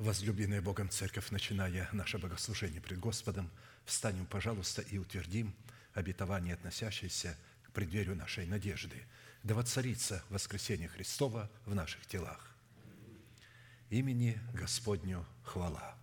Возлюбленная Богом Церковь, начиная наше богослужение пред Господом, встанем, пожалуйста, и утвердим обетование, относящееся к преддверию нашей надежды. Да воцарится воскресение Христова в наших телах. Имени Господню хвала.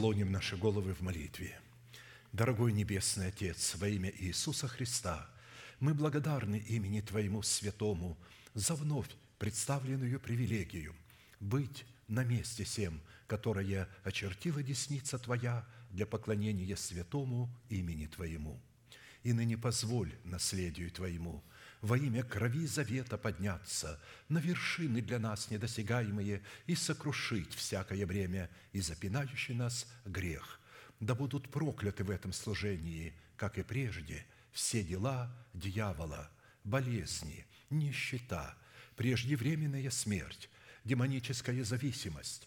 Склоним наши головы в молитве. Дорогой Небесный Отец, во имя Иисуса Христа, мы благодарны имени Твоему Святому за вновь представленную привилегию быть на месте всем, которое очертила десница Твоя для поклонения святому имени Твоему. И ныне позволь наследию Твоему во имя крови завета подняться на вершины для нас недосягаемые и сокрушить всякое бремя и запинающий нас грех. Да будут прокляты в этом служении, как и прежде, все дела дьявола, болезни, нищета, преждевременная смерть, демоническая зависимость,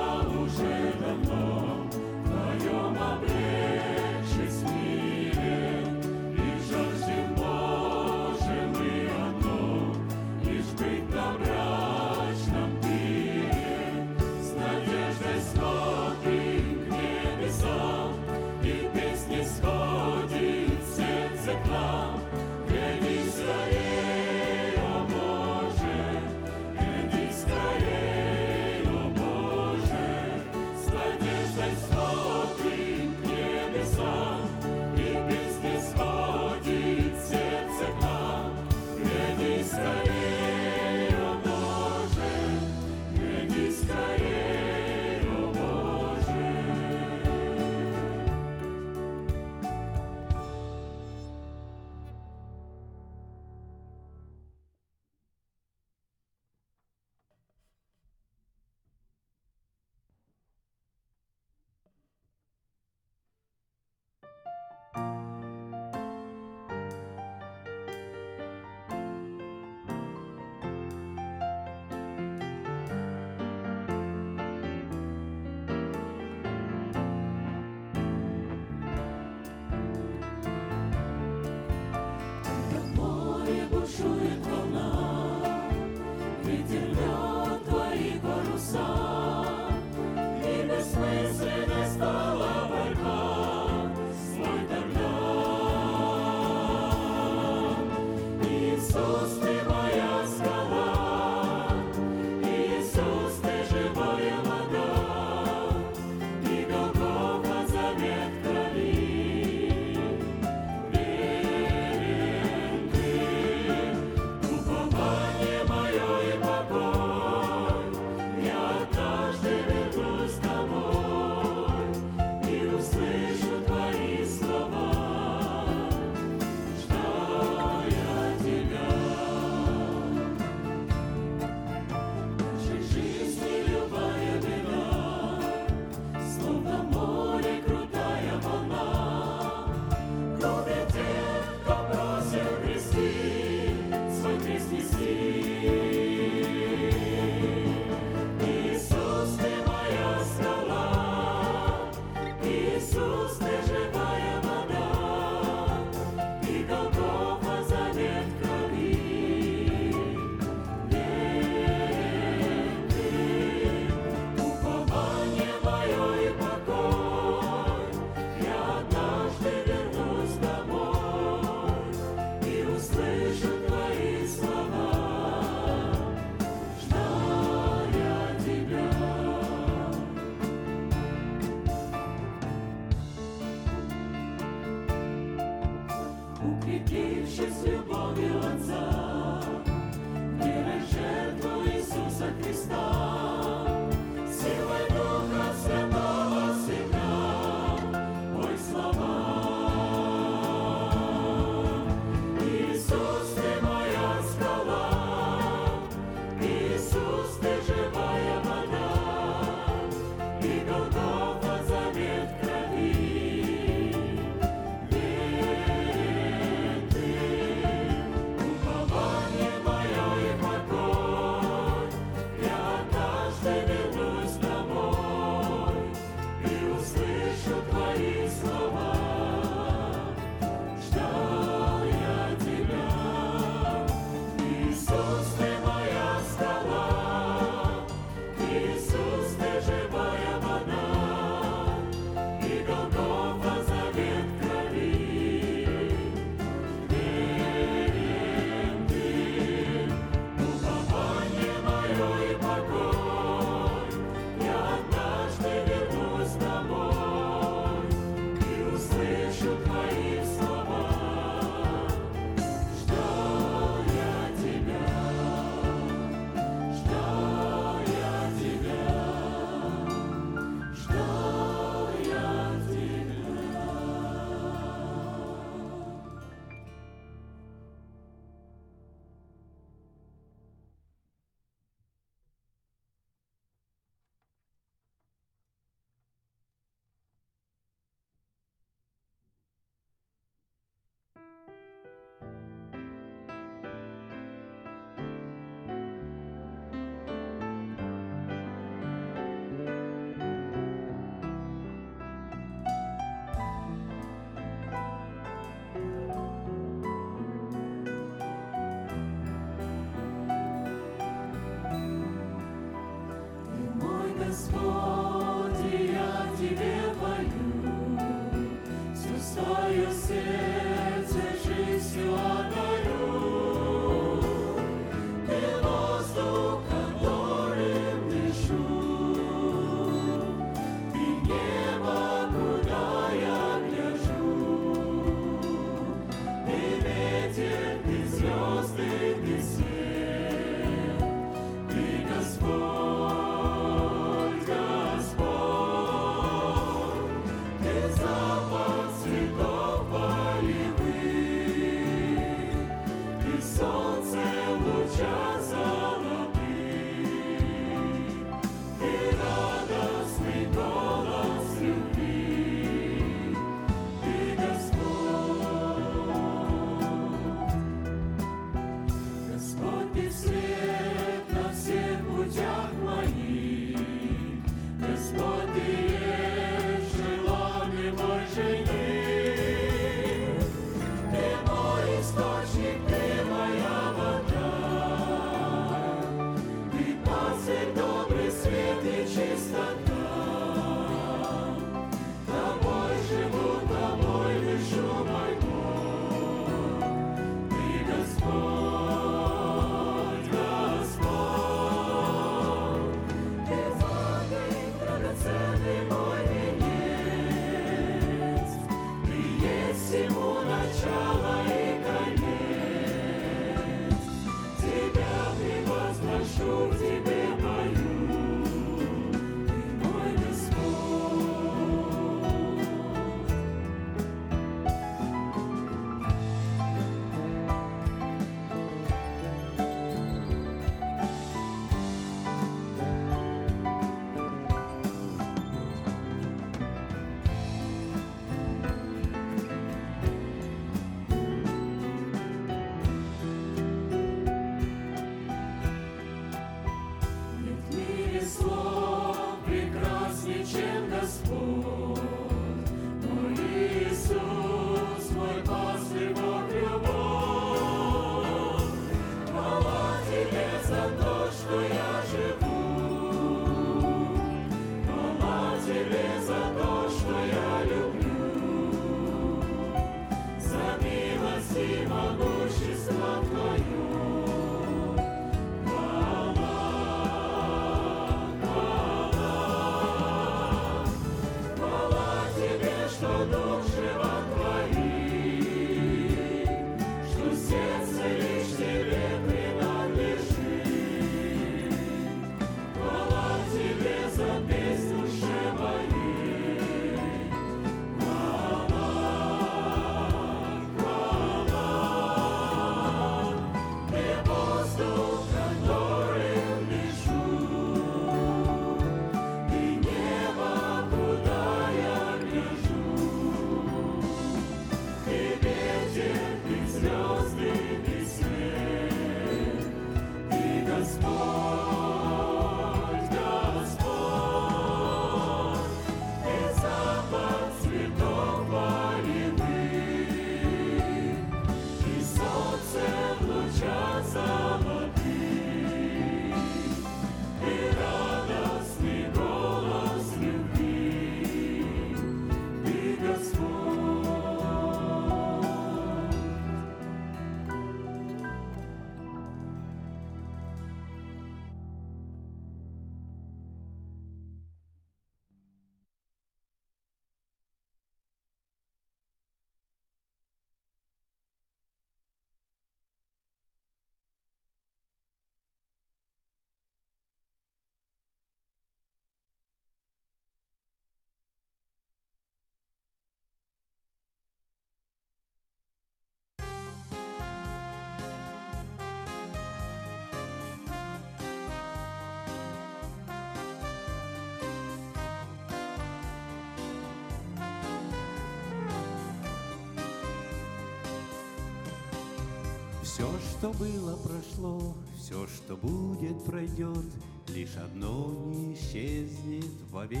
Все, что было, прошло, все, что будет, пройдет, Лишь одно не исчезнет вовеки.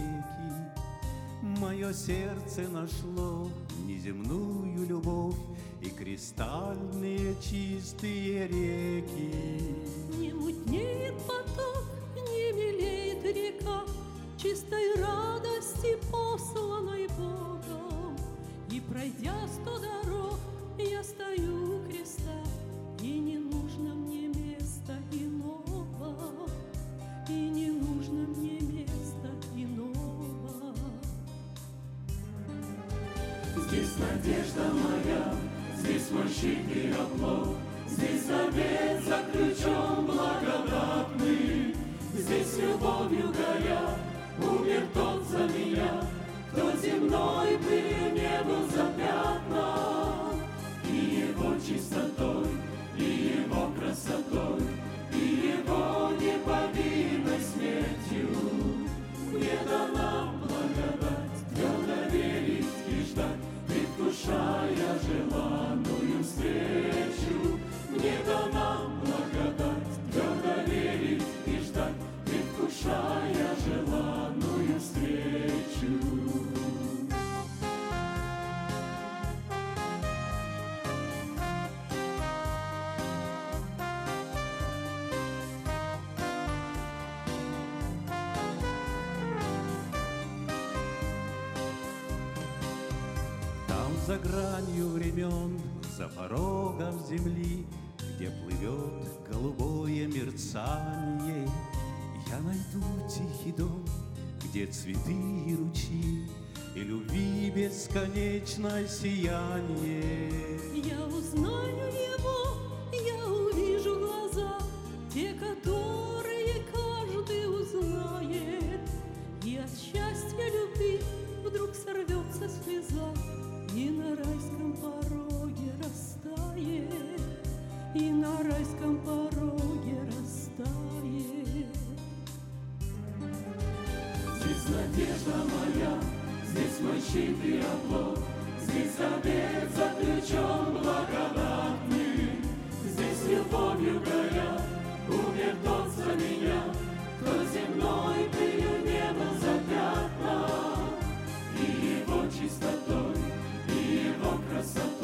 Мое сердце нашло неземную любовь И кристальные чистые реки. Не мутнеет поток, не мелеет река Чистой радости, посланной Богом. И пройдя сто дорог, я стою нужно мне места иного. Здесь надежда моя, здесь мой щит и оплот, Здесь завет заключен благодатный, Здесь любовью горя, умер тот за меня, Кто земной пылью не был запятнан, И его чистотой, и его красотой, Предвкушая желанную встречу. Там за гранью времен, за порогом земли, Где плывет голубое мерцание, Я найду тихий дом, где цветы и ручьи, И любви бесконечное сияние. Я узнаю его, я увижу глаза, те, которые каждый узнает. И от счастья любви вдруг сорвется слеза, и на райском пороге растает, и на райском пороге растает. Здесь надежда моя, здесь мой щит и оплот, Здесь завет заключен благодатный, Здесь любовью горя, умер тот за меня, Кто земной пылью не был запятнан, И его чистотой, и его красотой,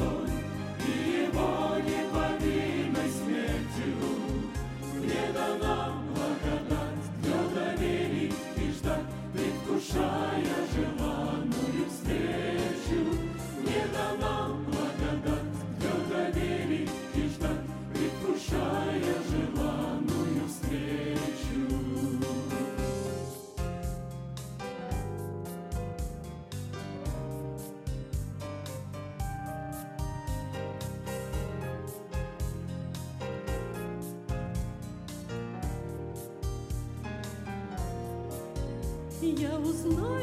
Я узнаю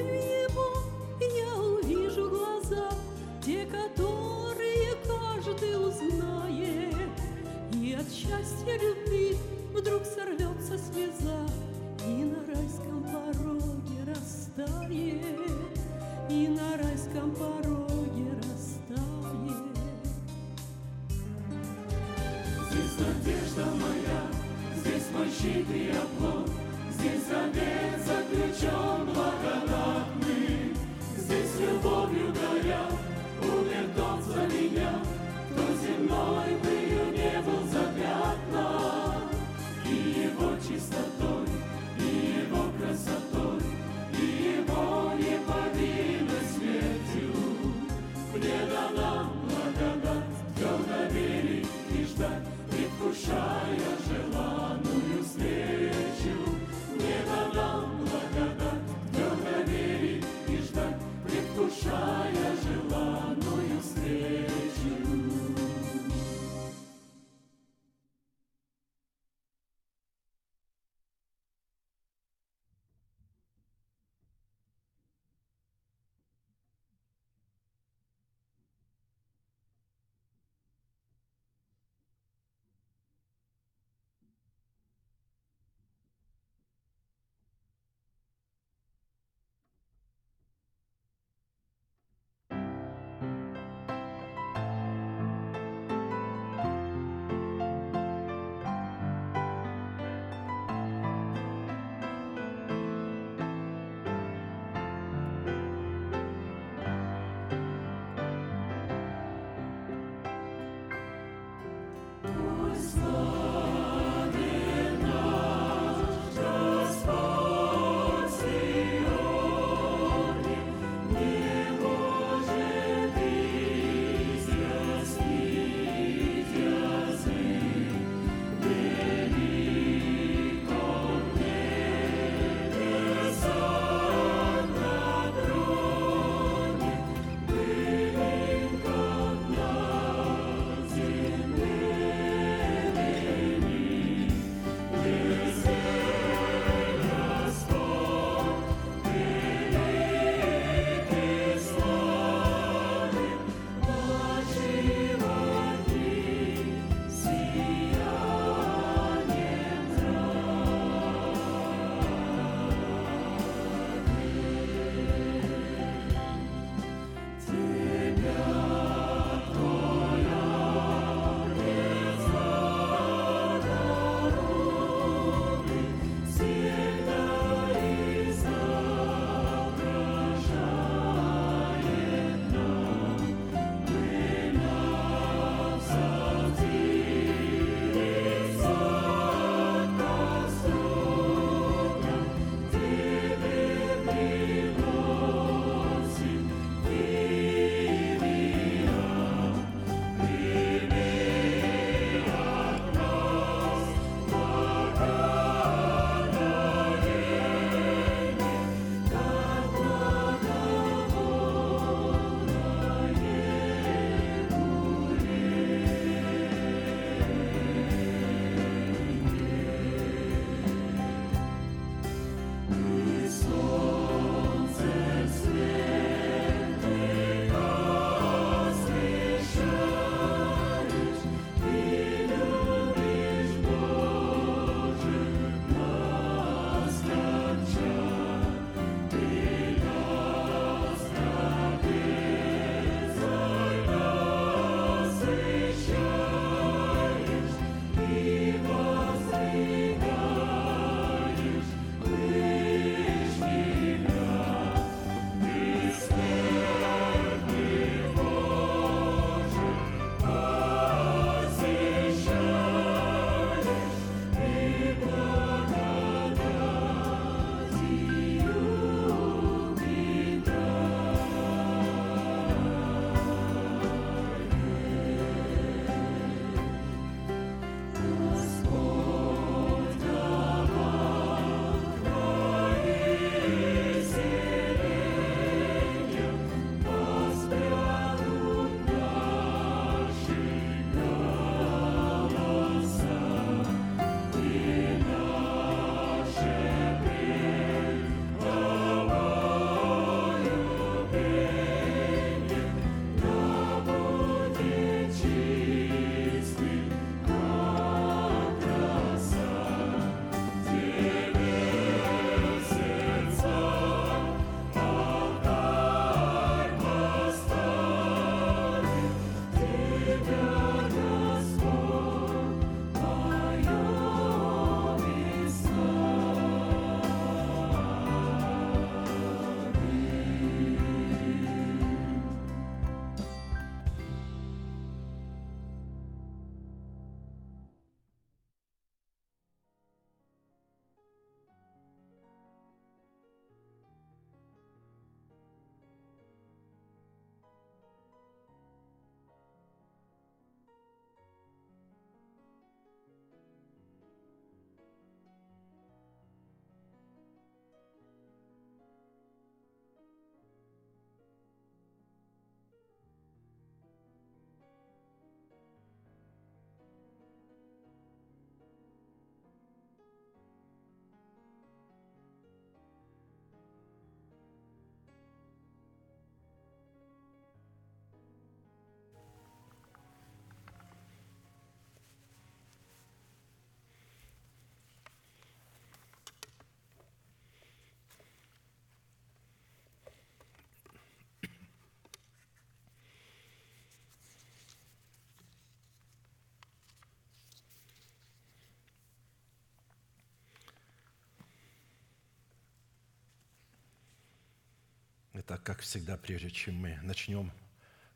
Так как всегда, прежде чем мы начнем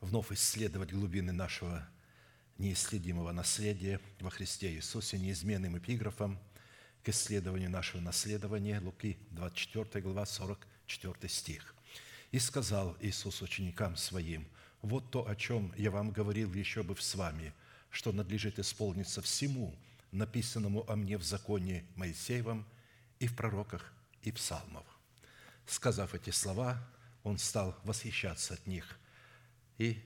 вновь исследовать глубины нашего неисследимого наследия во Христе Иисусе, неизменным эпиграфом к исследованию нашего наследования, Луки 24 глава, 44 стих. «И сказал Иисус ученикам Своим, вот то, о чем я вам говорил еще бы с вами, что надлежит исполниться всему, написанному о мне в законе Моисеевом и в пророках и псалмах». Сказав эти слова, он стал восхищаться от них, и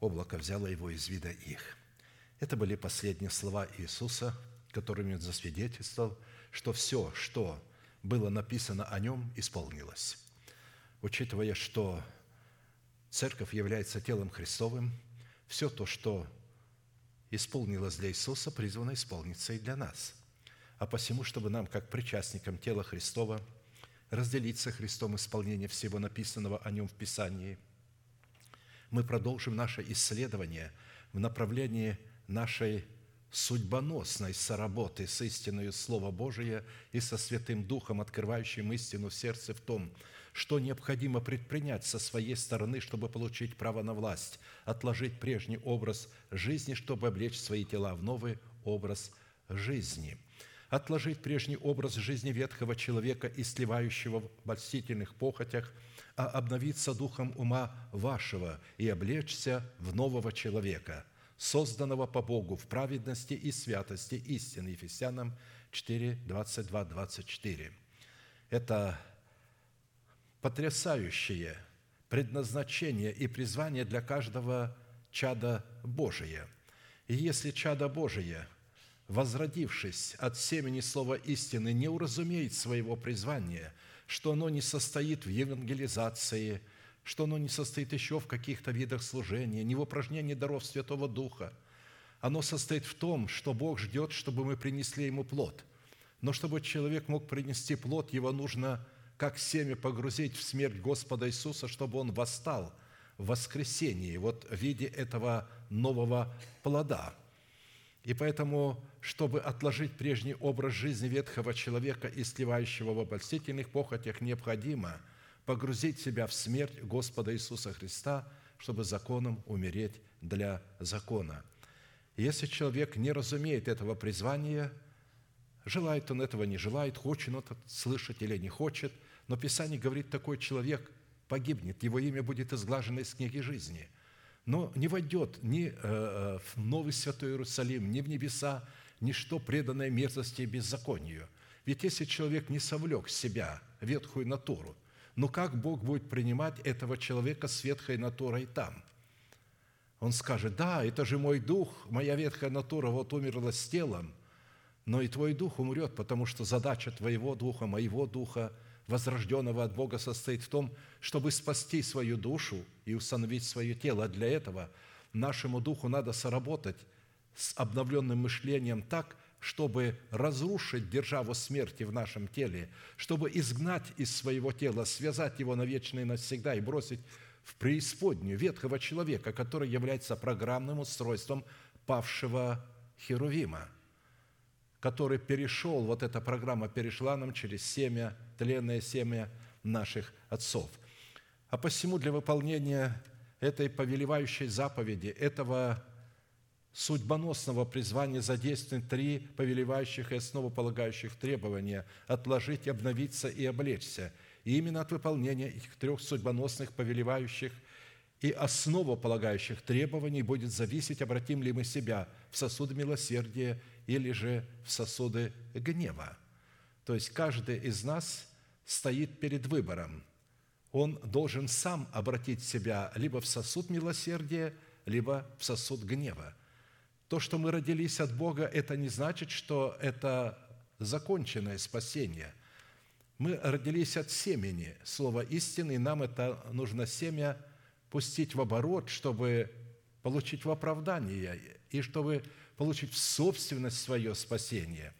облако взяло его из вида их. Это были последние слова Иисуса, которыми он засвидетельствовал, что все, что было написано о нем, исполнилось. Учитывая, что церковь является телом Христовым, все то, что исполнилось для Иисуса, призвано исполниться и для нас. А посему, чтобы нам, как причастникам тела Христова – разделить со Христом исполнение всего написанного о Нем в Писании. Мы продолжим наше исследование в направлении нашей судьбоносной соработы с истинной Слова Божия и со Святым Духом, открывающим истину в сердце в том, что необходимо предпринять со своей стороны, чтобы получить право на власть, отложить прежний образ жизни, чтобы облечь свои тела в новый образ жизни – отложить прежний образ жизни ветхого человека и сливающего в обольстительных похотях, а обновиться духом ума вашего и облечься в нового человека, созданного по Богу в праведности и святости истины». Ефесянам 4, 22, 24. Это потрясающее предназначение и призвание для каждого чада Божия. И если чадо Божие – возродившись от семени слова истины, не уразумеет своего призвания, что оно не состоит в евангелизации, что оно не состоит еще в каких-то видах служения, не в упражнении даров Святого Духа. Оно состоит в том, что Бог ждет, чтобы мы принесли Ему плод. Но чтобы человек мог принести плод, его нужно как семя погрузить в смерть Господа Иисуса, чтобы он восстал в воскресении, вот в виде этого нового плода – и поэтому, чтобы отложить прежний образ жизни ветхого человека и сливающего в обольстительных похотях, необходимо погрузить себя в смерть Господа Иисуса Христа, чтобы законом умереть для закона. если человек не разумеет этого призвания, желает он этого, не желает, хочет он это слышать или не хочет, но Писание говорит, такой человек погибнет, его имя будет изглажено из книги жизни – но не войдет ни э, э, в Новый Святой Иерусалим, ни в небеса, ничто преданное мерзости и беззаконию. Ведь если человек не совлек себя ветхую натуру, ну как Бог будет принимать этого человека с ветхой натурой там? Он скажет, да, это же мой дух, моя ветхая натура вот умерла с телом, но и твой дух умрет, потому что задача твоего духа, моего духа – возрожденного от Бога состоит в том, чтобы спасти свою душу и установить свое тело. А для этого нашему духу надо соработать с обновленным мышлением так, чтобы разрушить державу смерти в нашем теле, чтобы изгнать из своего тела, связать его навечно и навсегда и бросить в преисподнюю ветхого человека, который является программным устройством павшего Херувима – который перешел, вот эта программа перешла нам через семя, тленное семя наших отцов. А посему для выполнения этой повелевающей заповеди, этого судьбоносного призвания задействованы три повелевающих и основополагающих требования – отложить, обновиться и облечься. И именно от выполнения этих трех судьбоносных повелевающих и основополагающих требований будет зависеть, обратим ли мы себя в сосуды милосердия или же в сосуды гнева. То есть каждый из нас стоит перед выбором. Он должен сам обратить себя либо в сосуд милосердия, либо в сосуд гнева. То, что мы родились от Бога, это не значит, что это законченное спасение. Мы родились от семени слова истины, и нам это нужно семя пустить в оборот, чтобы получить в оправдание и чтобы получить в собственность свое спасение.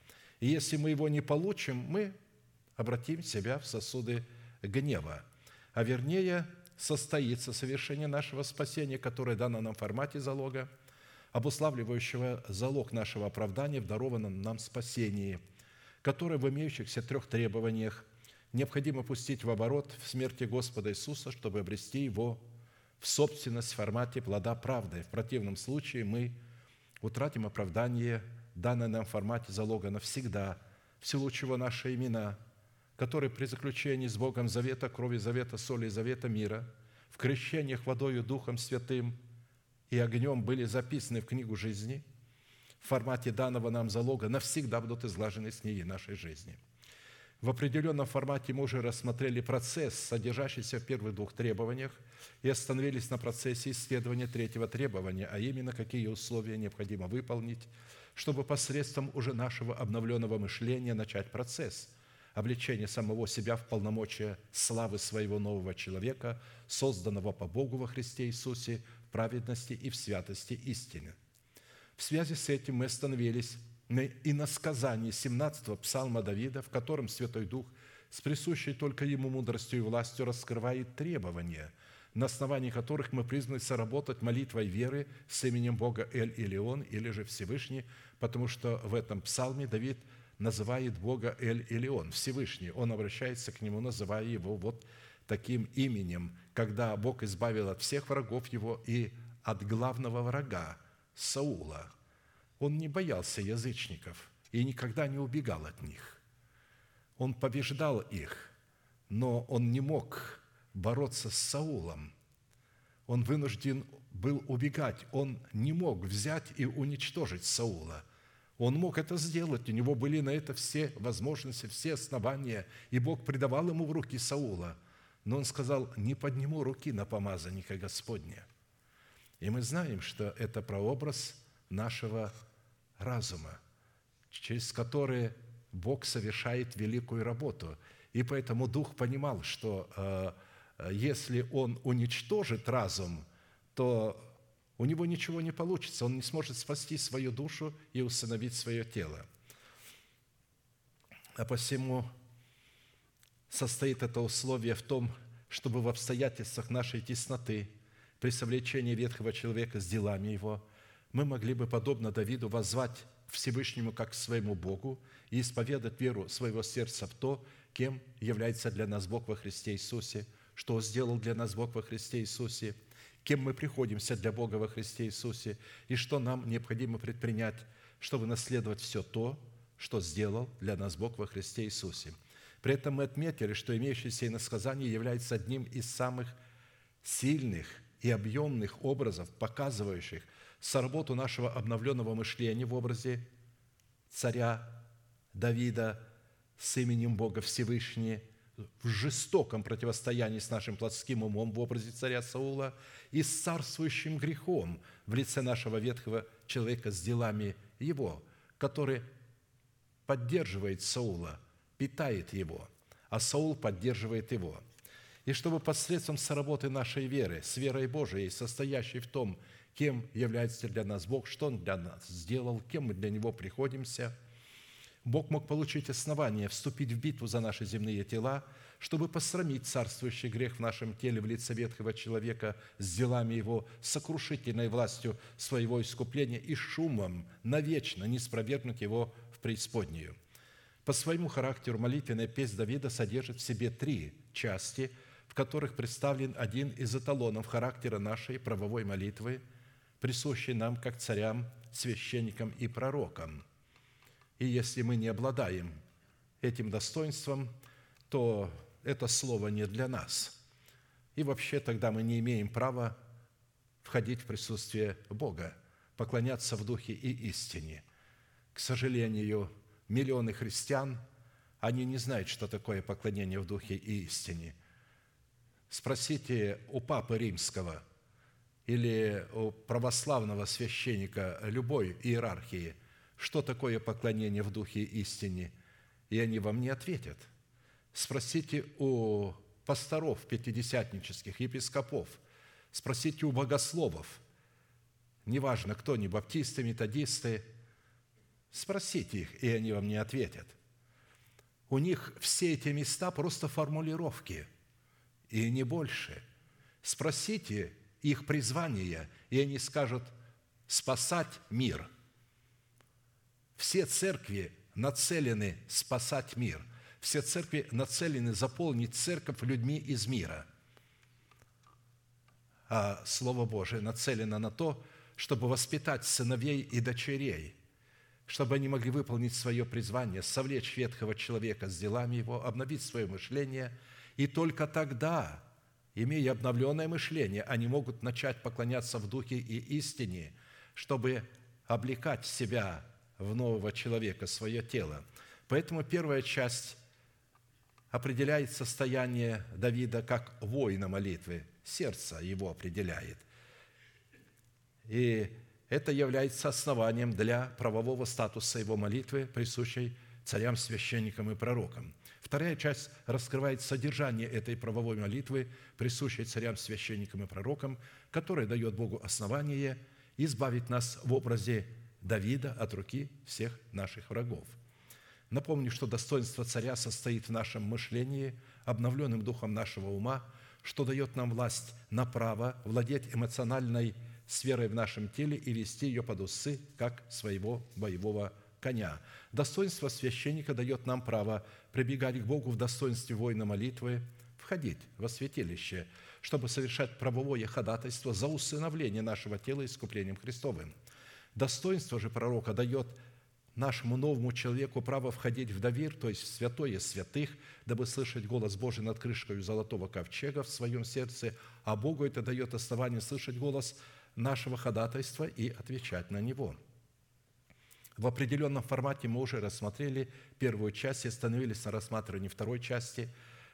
И если мы его не получим, мы обратим себя в сосуды гнева. А вернее, состоится совершение нашего спасения, которое дано нам в формате залога, обуславливающего залог нашего оправдания в дарованном нам спасении, которое в имеющихся трех требованиях необходимо пустить в оборот в смерти Господа Иисуса, чтобы обрести его в собственность в формате плода правды. В противном случае мы утратим оправдание, данное нам в формате залога навсегда, в силу чего наши имена, которые при заключении с Богом завета, крови завета, соли завета мира, в крещениях водою Духом Святым и огнем были записаны в книгу жизни, в формате данного нам залога навсегда будут изглажены с ней нашей жизни – в определенном формате мы уже рассмотрели процесс, содержащийся в первых двух требованиях, и остановились на процессе исследования третьего требования, а именно какие условия необходимо выполнить, чтобы посредством уже нашего обновленного мышления начать процесс обличения самого себя в полномочия славы своего нового человека, созданного по Богу во Христе Иисусе в праведности и в святости истины. В связи с этим мы остановились и на сказании 17-го псалма Давида, в котором Святой Дух с присущей только Ему мудростью и властью раскрывает требования, на основании которых мы призваны соработать молитвой веры с именем Бога Эль-Илион или же Всевышний, потому что в этом псалме Давид называет Бога Эль-Илион, Всевышний. Он обращается к Нему, называя Его вот таким именем, когда Бог избавил от всех врагов Его и от главного врага Саула – он не боялся язычников и никогда не убегал от них. Он побеждал их, но он не мог бороться с Саулом. Он вынужден был убегать. Он не мог взять и уничтожить Саула. Он мог это сделать, у него были на это все возможности, все основания, и Бог предавал ему в руки Саула. Но он сказал, не подниму руки на помазанника Господня. И мы знаем, что это прообраз нашего разума, через которые Бог совершает великую работу. И поэтому Дух понимал, что э, если он уничтожит разум, то у него ничего не получится, он не сможет спасти свою душу и установить свое тело. А посему состоит это условие в том, чтобы в обстоятельствах нашей тесноты, при совлечении ветхого человека с делами его – мы могли бы, подобно Давиду, воззвать Всевышнему как к своему Богу и исповедать веру своего сердца в то, кем является для нас Бог во Христе Иисусе, что сделал для нас Бог во Христе Иисусе, кем мы приходимся для Бога во Христе Иисусе и что нам необходимо предпринять, чтобы наследовать все то, что сделал для нас Бог во Христе Иисусе. При этом мы отметили, что имеющееся иносказание является одним из самых сильных и объемных образов, показывающих соработу нашего обновленного мышления в образе царя Давида с именем Бога Всевышний в жестоком противостоянии с нашим плотским умом в образе царя Саула и с царствующим грехом в лице нашего ветхого человека с делами его, который поддерживает Саула, питает его, а Саул поддерживает его. И чтобы посредством соработы нашей веры, с верой Божией, состоящей в том, кем является для нас Бог, что Он для нас сделал, кем мы для Него приходимся. Бог мог получить основание вступить в битву за наши земные тела, чтобы посрамить царствующий грех в нашем теле в лице ветхого человека с делами его, сокрушительной властью своего искупления и шумом навечно не спровергнуть его в преисподнюю. По своему характеру молитвенная песнь Давида содержит в себе три части, в которых представлен один из эталонов характера нашей правовой молитвы – присущий нам как царям, священникам и пророкам. И если мы не обладаем этим достоинством, то это слово не для нас. И вообще тогда мы не имеем права входить в присутствие Бога, поклоняться в духе и истине. К сожалению, миллионы христиан, они не знают, что такое поклонение в духе и истине. Спросите у Папы Римского – или у православного священника любой иерархии, что такое поклонение в духе истине, и они вам не ответят. Спросите у пасторов пятидесятнических, епископов, спросите у богословов, неважно кто, не баптисты, методисты, спросите их, и они вам не ответят. У них все эти места просто формулировки, и не больше. Спросите их призвание, и они скажут спасать мир. Все церкви нацелены спасать мир. Все церкви нацелены заполнить церковь людьми из мира. А Слово Божие нацелено на то, чтобы воспитать сыновей и дочерей, чтобы они могли выполнить свое призвание, совлечь ветхого человека с делами его, обновить свое мышление, и только тогда, имея обновленное мышление, они могут начать поклоняться в духе и истине, чтобы облекать себя в нового человека, свое тело. Поэтому первая часть определяет состояние Давида как воина молитвы, сердце его определяет – и это является основанием для правового статуса его молитвы, присущей царям, священникам и пророкам. Вторая часть раскрывает содержание этой правовой молитвы, присущей царям, священникам и пророкам, которая дает Богу основание избавить нас в образе Давида от руки всех наших врагов. Напомню, что достоинство царя состоит в нашем мышлении, обновленным духом нашего ума, что дает нам власть на право владеть эмоциональной с верой в нашем теле и вести ее под усы, как своего боевого коня. Достоинство священника дает нам право прибегать к Богу в достоинстве воина молитвы, входить во святилище, чтобы совершать правовое ходатайство за усыновление нашего тела искуплением Христовым. Достоинство же пророка дает нашему новому человеку право входить в довир, то есть в святое святых, дабы слышать голос Божий над крышкой золотого ковчега в своем сердце, а Богу это дает основание слышать голос нашего ходатайства и отвечать на него. В определенном формате мы уже рассмотрели первую часть и остановились на рассматривании второй части,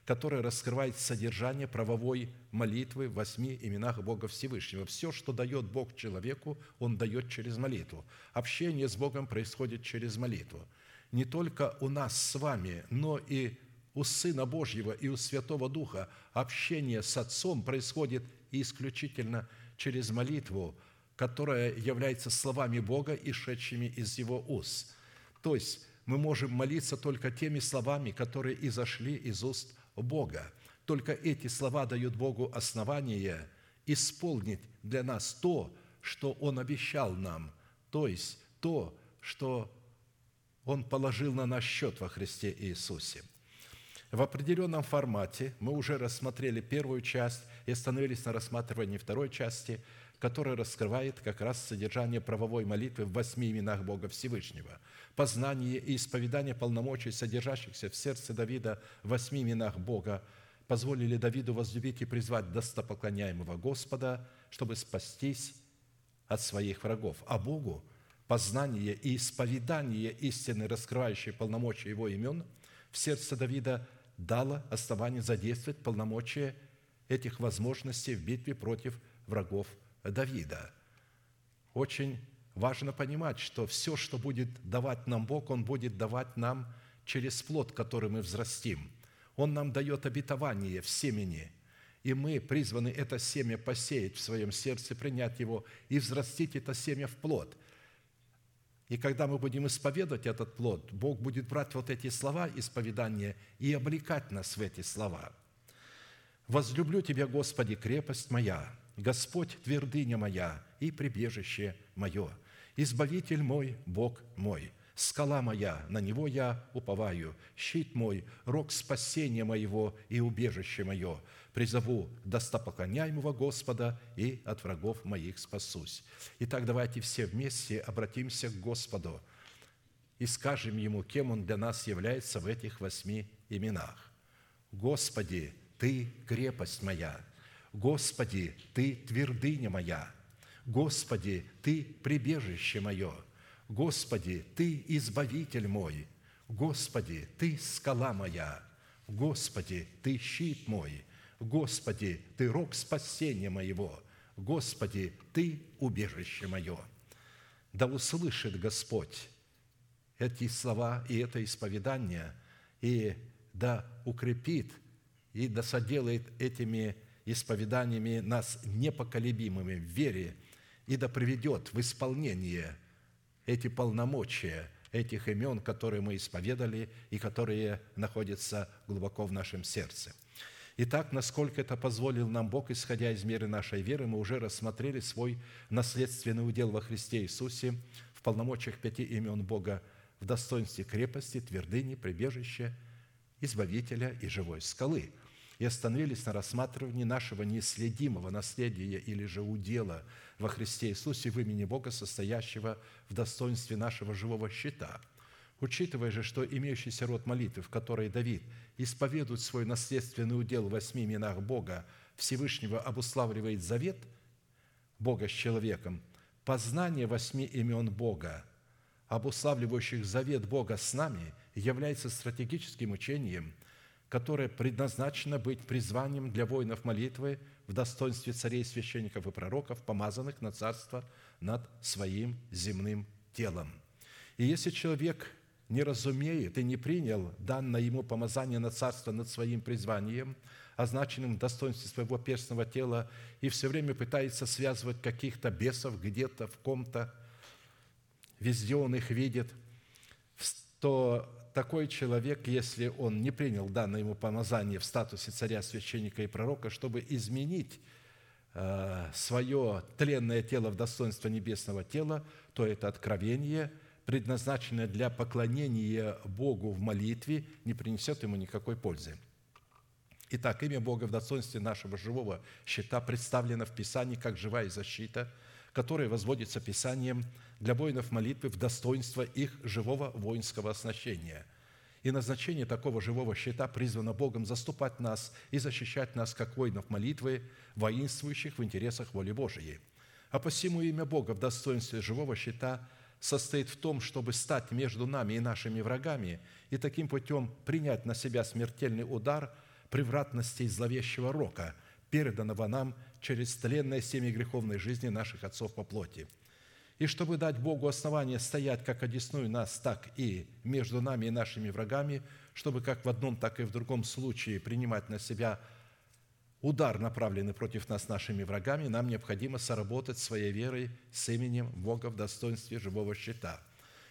которая раскрывает содержание правовой молитвы в восьми именах Бога Всевышнего. Все, что дает Бог человеку, Он дает через молитву. Общение с Богом происходит через молитву. Не только у нас с вами, но и у Сына Божьего и у Святого Духа общение с Отцом происходит исключительно через молитву, которая является словами Бога, ишедшими из Его уст. То есть мы можем молиться только теми словами, которые изошли из уст Бога. Только эти слова дают Богу основание исполнить для нас то, что Он обещал нам, то есть то, что Он положил на наш счет во Христе Иисусе. В определенном формате мы уже рассмотрели первую часть и остановились на рассматривании второй части, которая раскрывает как раз содержание правовой молитвы в восьми именах Бога Всевышнего, познание и исповедание полномочий, содержащихся в сердце Давида восьми именах Бога, позволили Давиду возлюбить и призвать достопоклоняемого Господа, чтобы спастись от своих врагов. А Богу познание и исповедание истины, раскрывающие полномочия Его имен, в сердце Давида – дало основание задействовать полномочия этих возможностей в битве против врагов Давида. Очень важно понимать, что все, что будет давать нам Бог, Он будет давать нам через плод, который мы взрастим. Он нам дает обетование в семени, и мы призваны это семя посеять в своем сердце, принять его и взрастить это семя в плод – и когда мы будем исповедовать этот плод, Бог будет брать вот эти слова исповедания и облекать нас в эти слова. «Возлюблю Тебя, Господи, крепость моя, Господь, твердыня моя и прибежище мое, Избавитель мой, Бог мой, скала моя, на Него я уповаю, щит мой, рог спасения моего и убежище мое, призову достопоклоняемого Господа и от врагов моих спасусь». Итак, давайте все вместе обратимся к Господу и скажем Ему, кем Он для нас является в этих восьми именах. «Господи, Ты – крепость моя! Господи, Ты – твердыня моя! Господи, Ты – прибежище мое! Господи, Ты – избавитель мой! Господи, Ты – скала моя! Господи, Ты – щит мой! Господи, Ты рог спасения моего, Господи, Ты убежище мое. Да услышит Господь эти слова и это исповедание, и да укрепит, и да соделает этими исповеданиями нас непоколебимыми в вере, и да приведет в исполнение эти полномочия этих имен, которые мы исповедали и которые находятся глубоко в нашем сердце – Итак, насколько это позволил нам Бог, исходя из меры нашей веры, мы уже рассмотрели свой наследственный удел во Христе Иисусе в полномочиях пяти имен Бога в достоинстве крепости, твердыни, прибежища Избавителя и живой скалы, и остановились на рассматривании нашего неследимого наследия или же удела во Христе Иисусе в имени Бога, состоящего в достоинстве нашего живого щита. Учитывая же, что имеющийся род молитвы, в которой Давид исповедует свой наследственный удел в восьми именах Бога, Всевышнего обуславливает завет Бога с человеком, познание восьми имен Бога, обуславливающих завет Бога с нами, является стратегическим учением, которое предназначено быть призванием для воинов молитвы в достоинстве царей, священников и пророков, помазанных на царство над своим земным телом. И если человек не разумеет и не принял данное ему помазание на царство над своим призванием, означенным в достоинстве своего перстного тела, и все время пытается связывать каких-то бесов где-то, в ком-то, везде он их видит, то такой человек, если он не принял данное ему помазание в статусе царя, священника и пророка, чтобы изменить э, свое тленное тело в достоинство небесного тела, то это откровение, предназначенное для поклонения Богу в молитве, не принесет ему никакой пользы. Итак, имя Бога в достоинстве нашего живого щита представлено в Писании как живая защита, которая возводится Писанием – для воинов молитвы в достоинство их живого воинского оснащения. И назначение такого живого щита призвано Богом заступать нас и защищать нас, как воинов молитвы, воинствующих в интересах воли Божией. А посему имя Бога в достоинстве живого щита состоит в том, чтобы стать между нами и нашими врагами и таким путем принять на себя смертельный удар превратностей зловещего рока, переданного нам через тленное семя греховной жизни наших отцов по плоти – и чтобы дать Богу основание стоять как одесную нас, так и между нами и нашими врагами, чтобы как в одном, так и в другом случае принимать на себя удар, направленный против нас нашими врагами, нам необходимо соработать своей верой с именем Бога в достоинстве живого щита.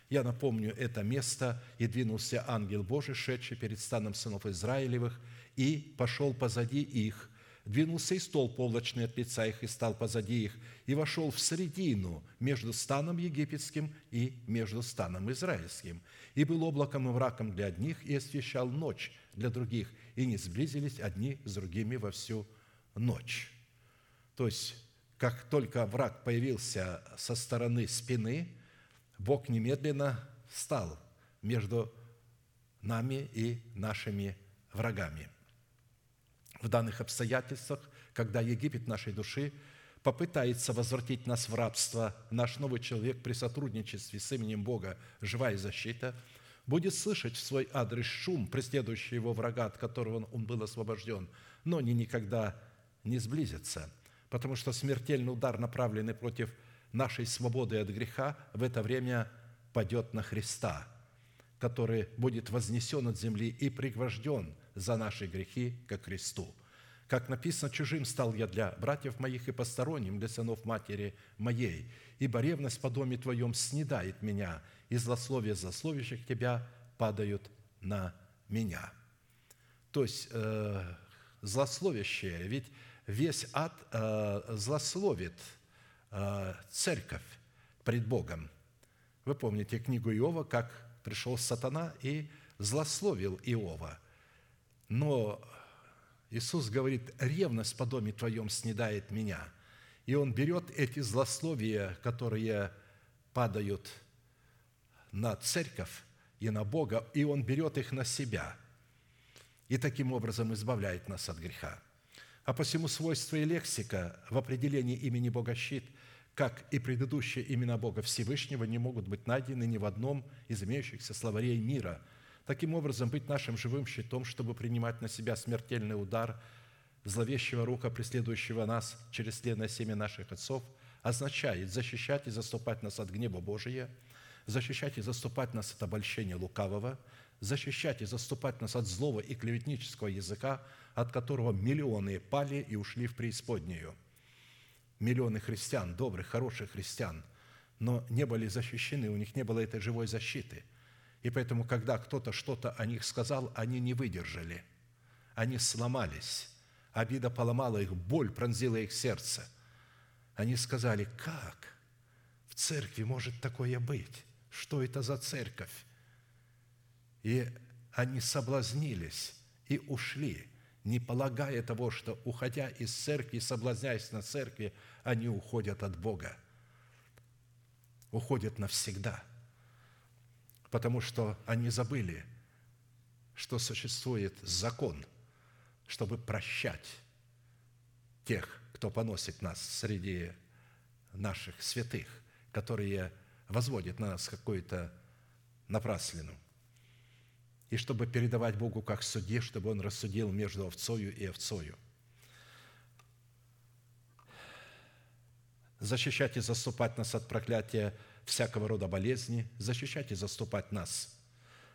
Я напомню это место, и двинулся ангел Божий, шедший перед станом сынов Израилевых, и пошел позади их, двинулся и столб облачный от лица их и стал позади их, и вошел в середину между станом египетским и между станом израильским. И был облаком и мраком для одних, и освещал ночь для других, и не сблизились одни с другими во всю ночь». То есть, как только враг появился со стороны спины, Бог немедленно стал между нами и нашими врагами – в данных обстоятельствах, когда Египет нашей души попытается возвратить нас в рабство, наш новый человек при сотрудничестве с именем Бога «Живая защита» будет слышать в свой адрес шум, преследующий его врага, от которого он был освобожден, но не никогда не сблизится, потому что смертельный удар, направленный против нашей свободы от греха, в это время падет на Христа, который будет вознесен от земли и пригвожден за наши грехи ко кресту. Как написано, чужим стал я для братьев моих и посторонним для сынов матери моей, ибо ревность по доме твоем снедает меня, и злословие злословящих тебя падают на меня». То есть, э, злословящее, ведь весь ад э, злословит э, церковь пред Богом. Вы помните книгу Иова, как пришел сатана и злословил Иова – но Иисус говорит, ревность по доме твоем снедает меня. И Он берет эти злословия, которые падают на церковь и на Бога, и Он берет их на себя. И таким образом избавляет нас от греха. А посему свойства и лексика в определении имени Бога щит, как и предыдущие имена Бога Всевышнего, не могут быть найдены ни в одном из имеющихся словарей мира – Таким образом, быть нашим живым щитом, чтобы принимать на себя смертельный удар зловещего рука, преследующего нас через сленное семя наших отцов, означает защищать и заступать нас от гнева Божия, защищать и заступать нас от обольщения лукавого, защищать и заступать нас от злого и клеветнического языка, от которого миллионы пали и ушли в преисподнюю. Миллионы христиан, добрых, хороших христиан, но не были защищены, у них не было этой живой защиты – и поэтому, когда кто-то что-то о них сказал, они не выдержали. Они сломались. Обида поломала их, боль пронзила их сердце. Они сказали, как в церкви может такое быть? Что это за церковь? И они соблазнились и ушли, не полагая того, что, уходя из церкви, соблазняясь на церкви, они уходят от Бога, уходят навсегда, потому что они забыли, что существует закон, чтобы прощать тех, кто поносит нас среди наших святых, которые возводят на нас какую-то напраслину – и чтобы передавать Богу как суде, чтобы Он рассудил между овцою и овцою. Защищать и заступать нас от проклятия всякого рода болезни, защищать и заступать нас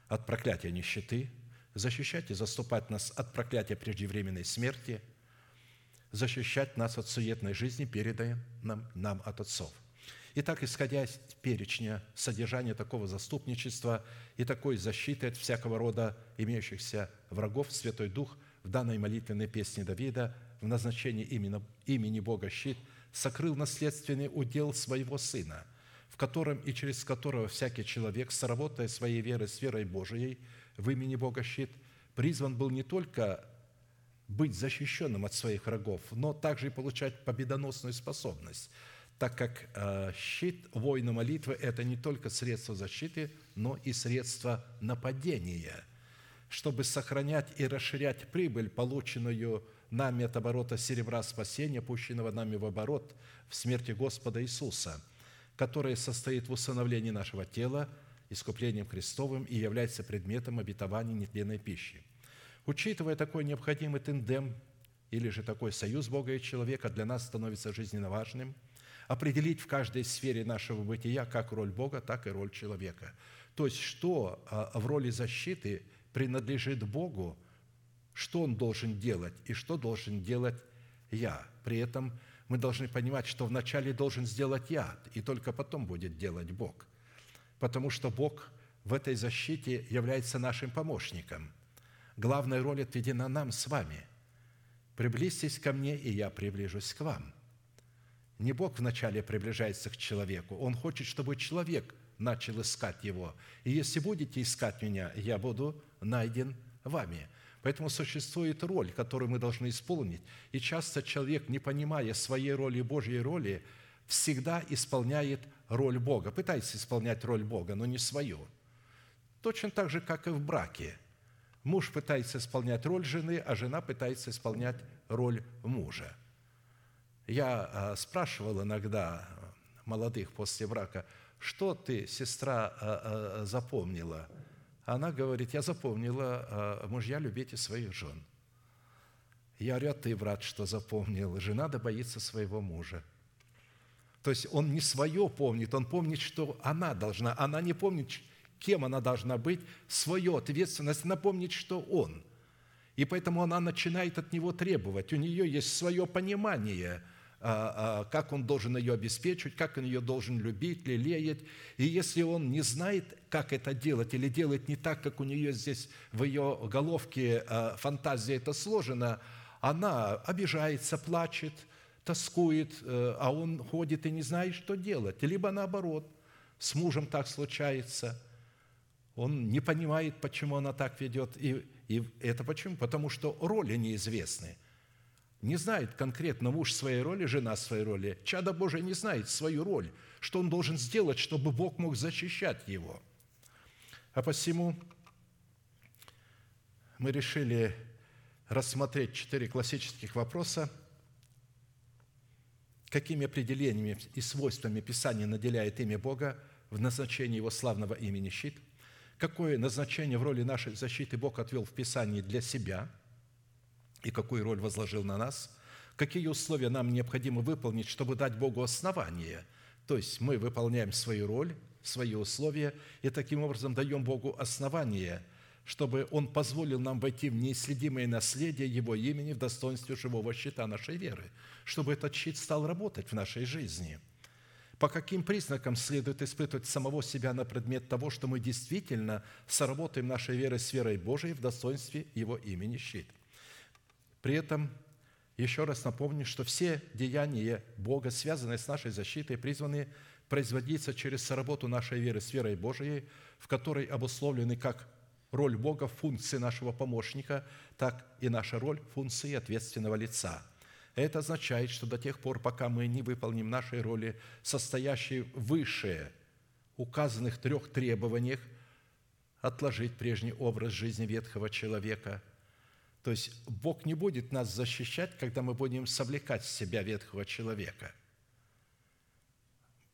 от проклятия нищеты, защищать и заступать нас от проклятия преждевременной смерти, защищать нас от суетной жизни, переданной нам, нам от отцов. Итак, исходя из перечня содержания такого заступничества и такой защиты от всякого рода имеющихся врагов, Святой Дух в данной молитвенной песне Давида в назначении имени, имени Бога щит сокрыл наследственный удел своего Сына, в котором и через которого всякий человек, сработая своей верой с верой Божией в имени Бога щит, призван был не только быть защищенным от своих врагов, но также и получать победоносную способность – так как э, щит воина молитвы – это не только средство защиты, но и средство нападения, чтобы сохранять и расширять прибыль, полученную нами от оборота серебра спасения, пущенного нами в оборот в смерти Господа Иисуса, которое состоит в усыновлении нашего тела, искуплением Христовым и является предметом обетования нетленной пищи. Учитывая такой необходимый тендем или же такой союз Бога и человека для нас становится жизненно важным – определить в каждой сфере нашего бытия как роль Бога, так и роль человека. То есть, что а, в роли защиты принадлежит Богу, что Он должен делать и что должен делать я. При этом мы должны понимать, что вначале должен сделать я, и только потом будет делать Бог. Потому что Бог в этой защите является нашим помощником. Главная роль отведена нам с вами. «Приблизьтесь ко мне, и я приближусь к вам». Не Бог вначале приближается к человеку, Он хочет, чтобы человек начал искать Его. И если будете искать Меня, я буду найден вами. Поэтому существует роль, которую мы должны исполнить. И часто человек, не понимая своей роли, Божьей роли, всегда исполняет роль Бога. Пытается исполнять роль Бога, но не свою. Точно так же, как и в браке. Муж пытается исполнять роль жены, а жена пытается исполнять роль мужа – я а, спрашивал иногда молодых после брака, что ты, сестра, а, а, запомнила? Она говорит, я запомнила, мужья, любите своих жен. Я говорю, а ты, брат, что запомнил? Жена да боится своего мужа. То есть он не свое помнит, он помнит, что она должна, она не помнит, кем она должна быть, свою ответственность, она помнит, что он. И поэтому она начинает от него требовать. У нее есть свое понимание – как он должен ее обеспечивать, как он ее должен любить, лелеять. И если он не знает, как это делать, или делает не так, как у нее здесь в ее головке а, фантазия это сложено, она обижается, плачет, тоскует, э, а он ходит и не знает, что делать. Либо наоборот, с мужем так случается, он не понимает, почему она так ведет. И, и это почему? Потому что роли неизвестны – не знает конкретно муж своей роли, жена своей роли, чадо Божие не знает свою роль, что он должен сделать, чтобы Бог мог защищать его. А посему мы решили рассмотреть четыре классических вопроса, какими определениями и свойствами Писание наделяет имя Бога в назначении Его славного имени щит, какое назначение в роли нашей защиты Бог отвел в Писании для себя – и какую роль возложил на нас, какие условия нам необходимо выполнить, чтобы дать Богу основание. То есть мы выполняем свою роль, свои условия, и таким образом даем Богу основание, чтобы Он позволил нам войти в неисследимое наследие Его имени в достоинстве живого щита нашей веры, чтобы этот щит стал работать в нашей жизни. По каким признакам следует испытывать самого себя на предмет того, что мы действительно соработаем нашей верой с верой Божией в достоинстве Его имени щит – при этом еще раз напомню, что все деяния Бога, связанные с нашей защитой, призваны производиться через соработу нашей веры с верой Божией, в которой обусловлены как роль Бога в функции нашего помощника, так и наша роль в функции ответственного лица. Это означает, что до тех пор, пока мы не выполним нашей роли, состоящей выше указанных трех требованиях, отложить прежний образ жизни ветхого человека. То есть Бог не будет нас защищать, когда мы будем совлекать с себя ветхого человека –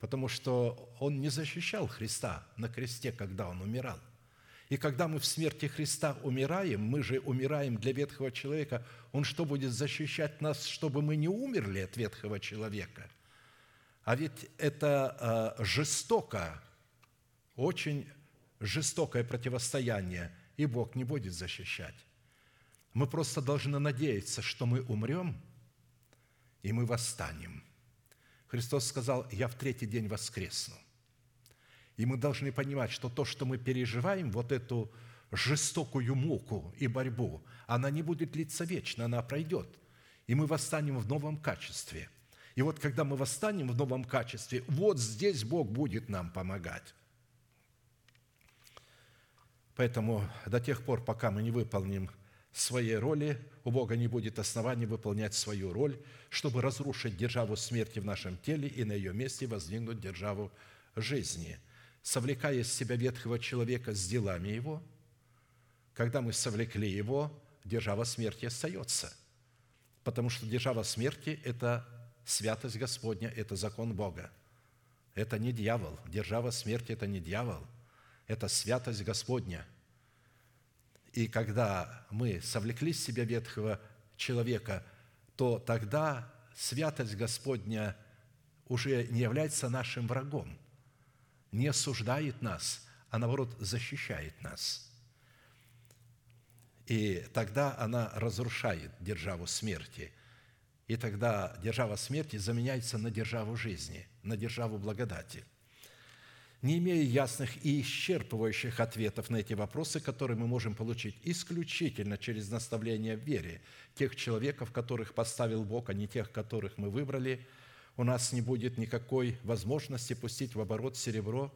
потому что Он не защищал Христа на кресте, когда Он умирал. И когда мы в смерти Христа умираем, мы же умираем для ветхого человека, Он что будет защищать нас, чтобы мы не умерли от ветхого человека? А ведь это э, жестоко, очень жестокое противостояние, и Бог не будет защищать. Мы просто должны надеяться, что мы умрем, и мы восстанем – Христос сказал, «Я в третий день воскресну». И мы должны понимать, что то, что мы переживаем, вот эту жестокую муку и борьбу, она не будет длиться вечно, она пройдет. И мы восстанем в новом качестве. И вот когда мы восстанем в новом качестве, вот здесь Бог будет нам помогать. Поэтому до тех пор, пока мы не выполним своей роли, у Бога не будет оснований выполнять свою роль, чтобы разрушить державу смерти в нашем теле и на ее месте воздвигнуть державу жизни, совлекая с себя ветхого человека с делами его. Когда мы совлекли его, держава смерти остается, потому что держава смерти – это святость Господня, это закон Бога. Это не дьявол. Держава смерти – это не дьявол. Это святость Господня – и когда мы совлекли с себя ветхого человека, то тогда святость Господня уже не является нашим врагом, не осуждает нас, а наоборот защищает нас. И тогда она разрушает державу смерти. И тогда держава смерти заменяется на державу жизни, на державу благодати – не имея ясных и исчерпывающих ответов на эти вопросы, которые мы можем получить исключительно через наставление в вере тех человеков, которых поставил Бог, а не тех, которых мы выбрали, у нас не будет никакой возможности пустить в оборот серебро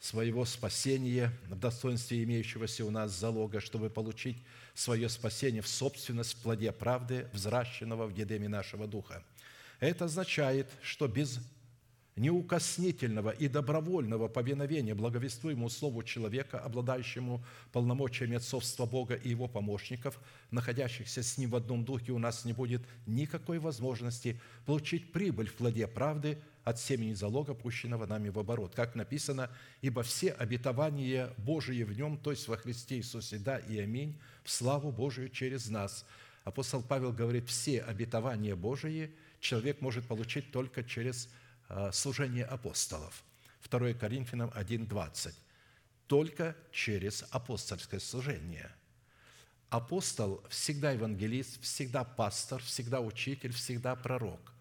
своего спасения в достоинстве имеющегося у нас залога, чтобы получить свое спасение в собственность в плоде правды, взращенного в едеме нашего духа. Это означает, что без неукоснительного и добровольного повиновения благовествуемому Слову человека, обладающему полномочиями отцовства Бога и его помощников, находящихся с ним в одном духе, у нас не будет никакой возможности получить прибыль в плоде правды от семени залога, пущенного нами в оборот. Как написано, «Ибо все обетования Божии в нем, то есть во Христе Иисусе, да и аминь, в славу Божию через нас». Апостол Павел говорит, все обетования Божии человек может получить только через служение апостолов. 2 Коринфянам 1.20. Только через апостольское служение. Апостол всегда евангелист, всегда пастор, всегда учитель, всегда пророк.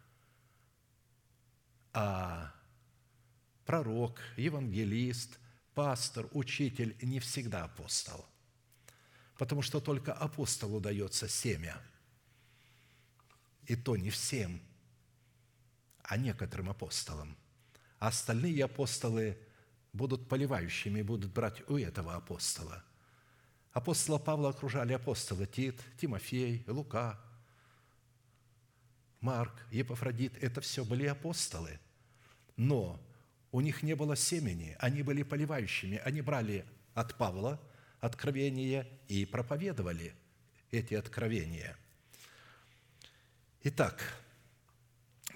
А пророк, евангелист, пастор, учитель не всегда апостол. Потому что только апостолу дается семя. И то не всем – а некоторым апостолам. А остальные апостолы будут поливающими, будут брать у этого апостола. Апостола Павла окружали апостолы Тит, Тимофей, Лука, Марк, Епафродит. Это все были апостолы. Но у них не было семени, они были поливающими. Они брали от Павла откровения и проповедовали эти откровения. Итак,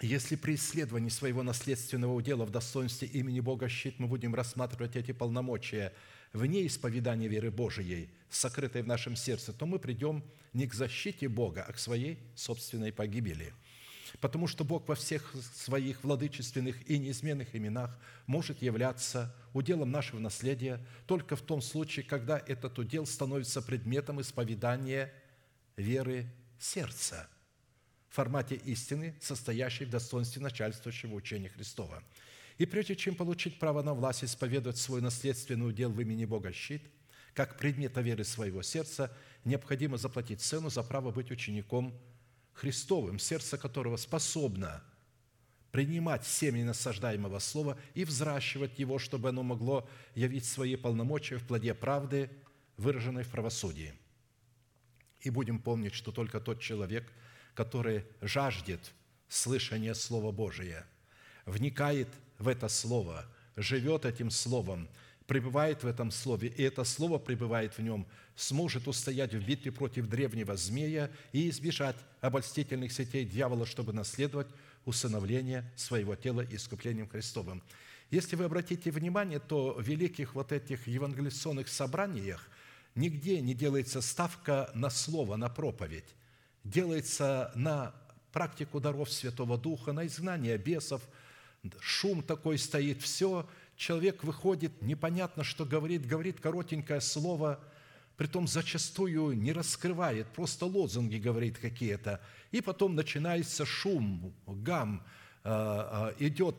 если при исследовании своего наследственного удела в достоинстве имени Бога щит мы будем рассматривать эти полномочия вне исповедания веры Божией, сокрытой в нашем сердце, то мы придем не к защите Бога, а к своей собственной погибели. Потому что Бог во всех своих владычественных и неизменных именах может являться уделом нашего наследия только в том случае, когда этот удел становится предметом исповедания веры сердца – формате истины, состоящей в достоинстве начальствующего учения Христова. И прежде чем получить право на власть исповедовать свой наследственный удел в имени Бога щит, как предмета веры своего сердца, необходимо заплатить цену за право быть учеником Христовым, сердце которого способно принимать семя насаждаемого слова и взращивать его, чтобы оно могло явить свои полномочия в плоде правды, выраженной в правосудии. И будем помнить, что только тот человек, который жаждет слышания Слова Божия, вникает в это Слово, живет этим Словом, пребывает в этом Слове, и это Слово пребывает в нем, сможет устоять в битве против древнего змея и избежать обольстительных сетей дьявола, чтобы наследовать усыновление своего тела искуплением Христовым. Если вы обратите внимание, то в великих вот этих евангелиционных собраниях нигде не делается ставка на слово, на проповедь. Делается на практику даров Святого Духа, на изгнание бесов. Шум такой стоит, все – человек выходит, непонятно, что говорит, говорит коротенькое слово, притом зачастую не раскрывает, просто лозунги говорит какие-то, и потом начинается шум, гам, а, а, идет,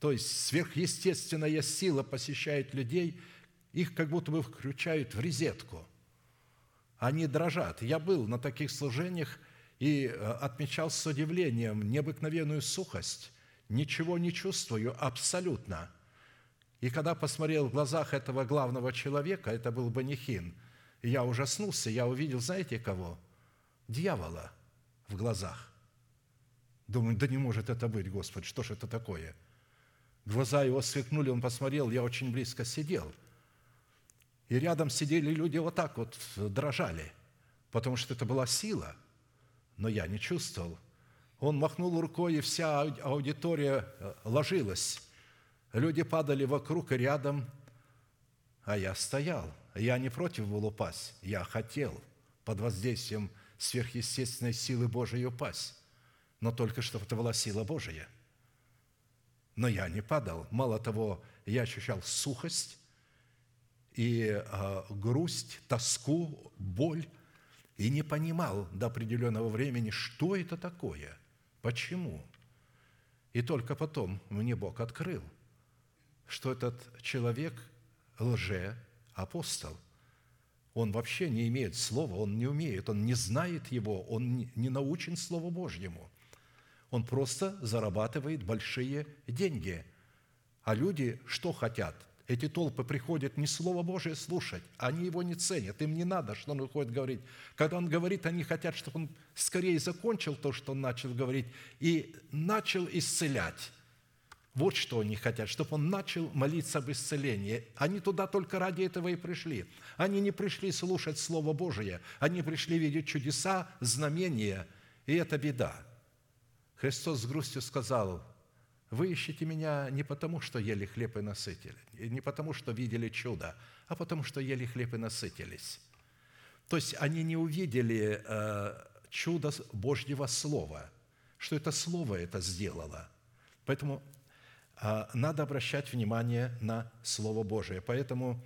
то есть сверхъестественная сила посещает людей, их как будто бы включают в резетку. Они дрожат. Я был на таких служениях и а, отмечал с удивлением необыкновенную сухость. Ничего не чувствую абсолютно – и когда посмотрел в глазах этого главного человека, это был Банихин, я ужаснулся, я увидел, знаете кого? Дьявола в глазах. Думаю, да не может это быть, Господь, что же это такое? Глаза его сверкнули, он посмотрел, я очень близко сидел. И рядом сидели люди вот так вот, дрожали, потому что это была сила, но я не чувствовал. Он махнул рукой, и вся аудитория э, ложилась Люди падали вокруг и рядом, а я стоял. Я не против был упасть, я хотел под воздействием сверхъестественной силы Божией упасть, но только чтобы это была сила Божия. Но я не падал. Мало того, я ощущал сухость и э, грусть, тоску, боль, и не понимал до определенного времени, что это такое, почему. И только потом мне Бог открыл – что этот человек лже-апостол. Он вообще не имеет слова, он не умеет, он не знает его, он не научен Слову Божьему. Он просто зарабатывает большие деньги. А люди что хотят? Эти толпы приходят не Слово Божие слушать, они его не ценят, им не надо, что он выходит говорить. Когда он говорит, они хотят, чтобы он скорее закончил то, что он начал говорить, и начал исцелять вот что они хотят, чтобы он начал молиться об исцелении. Они туда только ради этого и пришли. Они не пришли слушать Слово Божие, они пришли видеть чудеса, знамения, и это беда. Христос с грустью сказал, вы ищете меня не потому, что ели хлеб и насытили, не потому, что видели чудо, а потому, что ели хлеб и насытились. То есть они не увидели э, чудо Божьего Слова, что это Слово это сделало. Поэтому а надо обращать внимание на Слово Божие. Поэтому